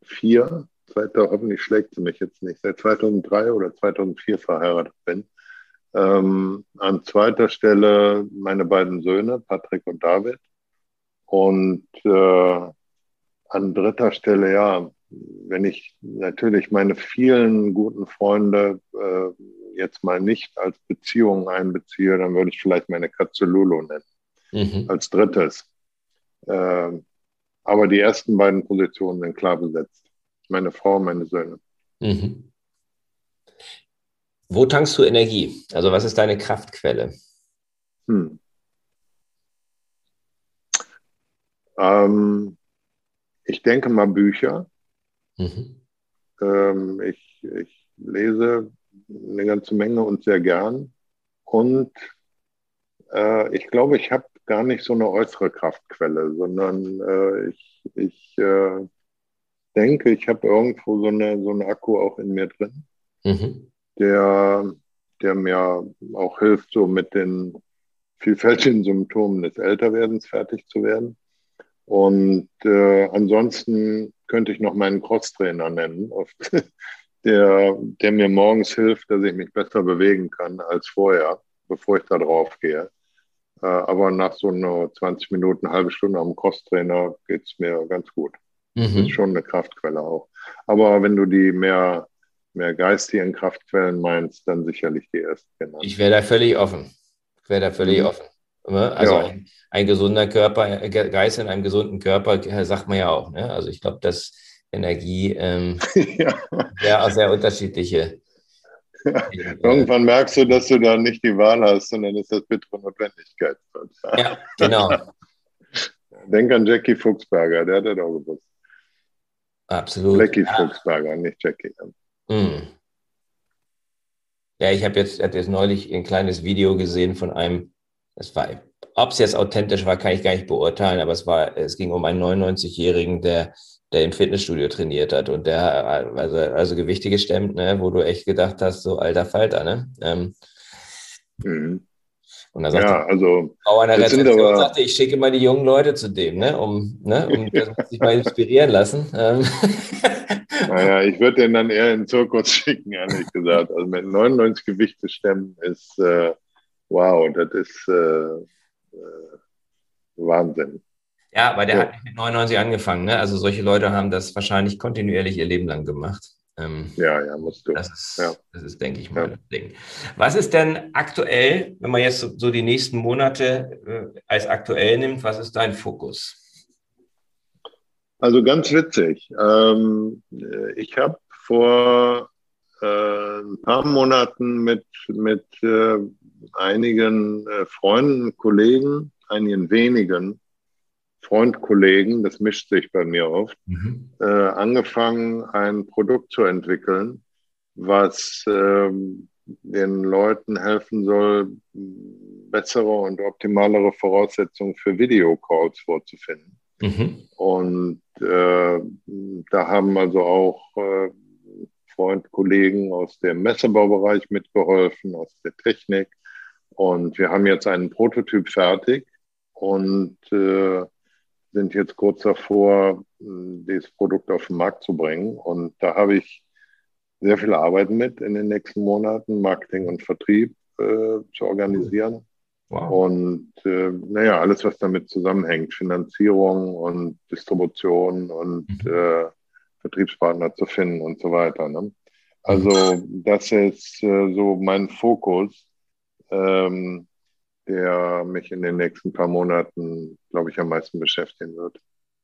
C: 2004, 2000, hoffentlich schlägt sie mich jetzt nicht, seit 2003 oder 2004 verheiratet bin. Ähm, an zweiter Stelle meine beiden Söhne, Patrick und David. Und äh, an dritter Stelle, ja, wenn ich natürlich meine vielen guten Freunde äh, jetzt mal nicht als Beziehung einbeziehe, dann würde ich vielleicht meine Katze Lulu nennen. Mhm. Als drittes. Äh, aber die ersten beiden Positionen sind klar besetzt. Meine Frau meine Söhne. Mhm.
B: Wo tankst du Energie? Also was ist deine Kraftquelle? Hm.
C: Ähm, ich denke mal Bücher. Mhm. Ähm, ich, ich lese eine ganze Menge und sehr gern. Und äh, ich glaube, ich habe gar nicht so eine äußere Kraftquelle, sondern äh, ich, ich äh, denke, ich habe irgendwo so, eine, so einen Akku auch in mir drin, mhm. der, der mir auch hilft, so mit den vielfältigen Symptomen des Älterwerdens fertig zu werden. Und äh, ansonsten könnte ich noch meinen Crosstrainer nennen, <laughs> der, der mir morgens hilft, dass ich mich besser bewegen kann als vorher, bevor ich da drauf gehe. Äh, aber nach so einer 20 Minuten, halbe Stunde am Crosstrainer geht es mir ganz gut. Mhm. Das ist schon eine Kraftquelle auch. Aber wenn du die mehr, mehr geistigen Kraftquellen meinst, dann sicherlich die erste
B: genannt. Ich wäre da völlig offen. Ich wäre da völlig mhm. offen. Ne? Also ja. ein, ein, gesunder Körper, äh, Geist in einem gesunden Körper, äh, sagt man ja auch. Ne? Also ich glaube, dass Energie ähm, <laughs> ja. sehr, sehr unterschiedliche
C: Irgendwann merkst du, dass du da nicht die Wahl hast, sondern ist das bittere Notwendigkeit.
B: Ja, genau. <laughs>
C: Denk an Jackie Fuchsberger, der hat das auch gewusst.
B: Absolut.
C: Jackie ja. Fuchsberger, nicht Jackie. Mm.
B: Ja, ich habe jetzt, hab jetzt neulich ein kleines Video gesehen von einem, das war, ob es jetzt authentisch war, kann ich gar nicht beurteilen, aber es war, es ging um einen 99-Jährigen, der der im Fitnessstudio trainiert hat und der also, also Gewichte gestemmt, ne, wo du echt gedacht hast, so alter Falter, ne? Ähm, mhm. Und dann sagte
C: ja, also,
B: Frau einer Rezeption aber, sagte, ich schicke mal die jungen Leute zu dem, ne, um, ne, um <laughs> sich mal inspirieren lassen. Ähm. <laughs>
C: Naja, ich würde den dann eher in den Zirkus schicken, ehrlich gesagt. Also mit 99 Gewichte stemmen ist äh, wow, das ist äh, äh, Wahnsinn.
B: Ja, weil der ja. hat nicht mit 99 angefangen. Ne? Also solche Leute haben das wahrscheinlich kontinuierlich ihr Leben lang gemacht.
C: Ähm, ja, ja, musst du.
B: Das ist, ja. das ist denke ich mal, ja. das Ding. Was ist denn aktuell, wenn man jetzt so, so die nächsten Monate äh, als aktuell nimmt, was ist dein Fokus?
C: Also ganz witzig. Ähm, ich habe vor äh, ein paar Monaten mit, mit äh, einigen äh, Freunden, Kollegen, einigen wenigen Freundkollegen, das mischt sich bei mir oft, mhm. äh, angefangen, ein Produkt zu entwickeln, was ähm, den Leuten helfen soll, bessere und optimalere Voraussetzungen für Videocalls vorzufinden. Mhm. Und äh, da haben also auch äh, Freund, Kollegen aus dem Messebaubereich mitgeholfen, aus der Technik. Und wir haben jetzt einen Prototyp fertig und äh, sind jetzt kurz davor, dieses Produkt auf den Markt zu bringen. Und da habe ich sehr viel Arbeit mit in den nächsten Monaten, Marketing und Vertrieb äh, zu organisieren. Wow. Und äh, naja, alles, was damit zusammenhängt, Finanzierung und Distribution und mhm. äh, Vertriebspartner zu finden und so weiter. Ne? Also das ist äh, so mein Fokus, ähm, der mich in den nächsten paar Monaten, glaube ich, am meisten beschäftigen wird.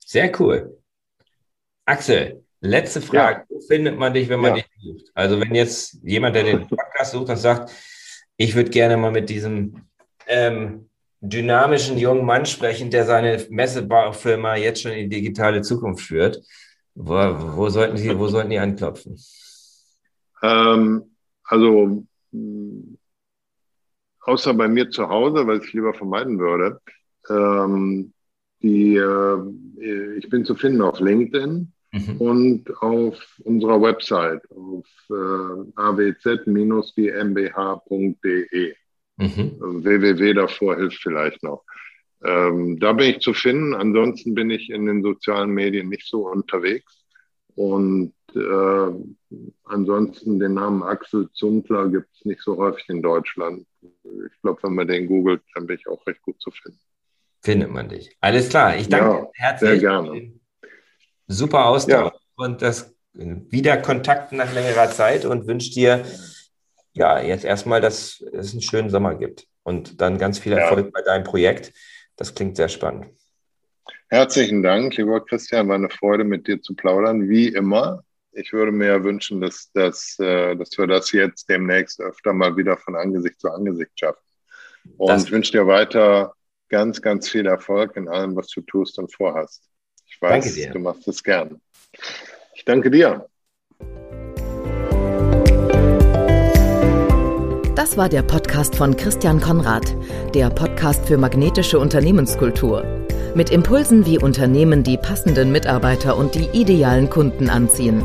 B: Sehr cool. Axel, letzte Frage. Ja. Wo findet man dich, wenn man ja. dich sucht? Also wenn jetzt jemand, der den <laughs> Podcast sucht und sagt, ich würde gerne mal mit diesem ähm, dynamischen jungen Mann sprechen, der seine Messebaufirma jetzt schon in die digitale Zukunft führt. Wo, wo, sollten, Sie, wo sollten die anklopfen?
C: Ähm, also außer bei mir zu Hause, weil ich lieber vermeiden würde. Ähm, die, äh, ich bin zu finden auf LinkedIn mhm. und auf unserer Website auf äh, awz-mbh.de. Mhm. Also www davor hilft vielleicht noch. Ähm, da bin ich zu finden. Ansonsten bin ich in den sozialen Medien nicht so unterwegs. Und äh, ansonsten den Namen Axel Zumpler gibt es nicht so häufig in Deutschland. Ich glaube, wenn man den googelt, dann bin ich auch recht gut zu finden.
B: Findet man dich. Alles klar. Ich danke ja, herzlich.
C: Sehr gerne.
B: Super Austausch ja. und das wieder Kontakt nach längerer Zeit und wünsche dir ja jetzt erstmal, dass es einen schönen Sommer gibt und dann ganz viel Erfolg ja. bei deinem Projekt. Das klingt sehr spannend.
C: Herzlichen Dank, lieber Christian. War eine Freude, mit dir zu plaudern, wie immer. Ich würde mir wünschen, dass, dass, äh, dass wir das jetzt demnächst öfter mal wieder von Angesicht zu Angesicht schaffen. Und das ich wünsche dir weiter ganz, ganz viel Erfolg in allem, was du tust und vorhast. Ich weiß, du machst es gern. Ich danke dir.
A: Das war der Podcast von Christian Konrad, der Podcast für magnetische Unternehmenskultur. Mit Impulsen, wie Unternehmen die passenden Mitarbeiter und die idealen Kunden anziehen.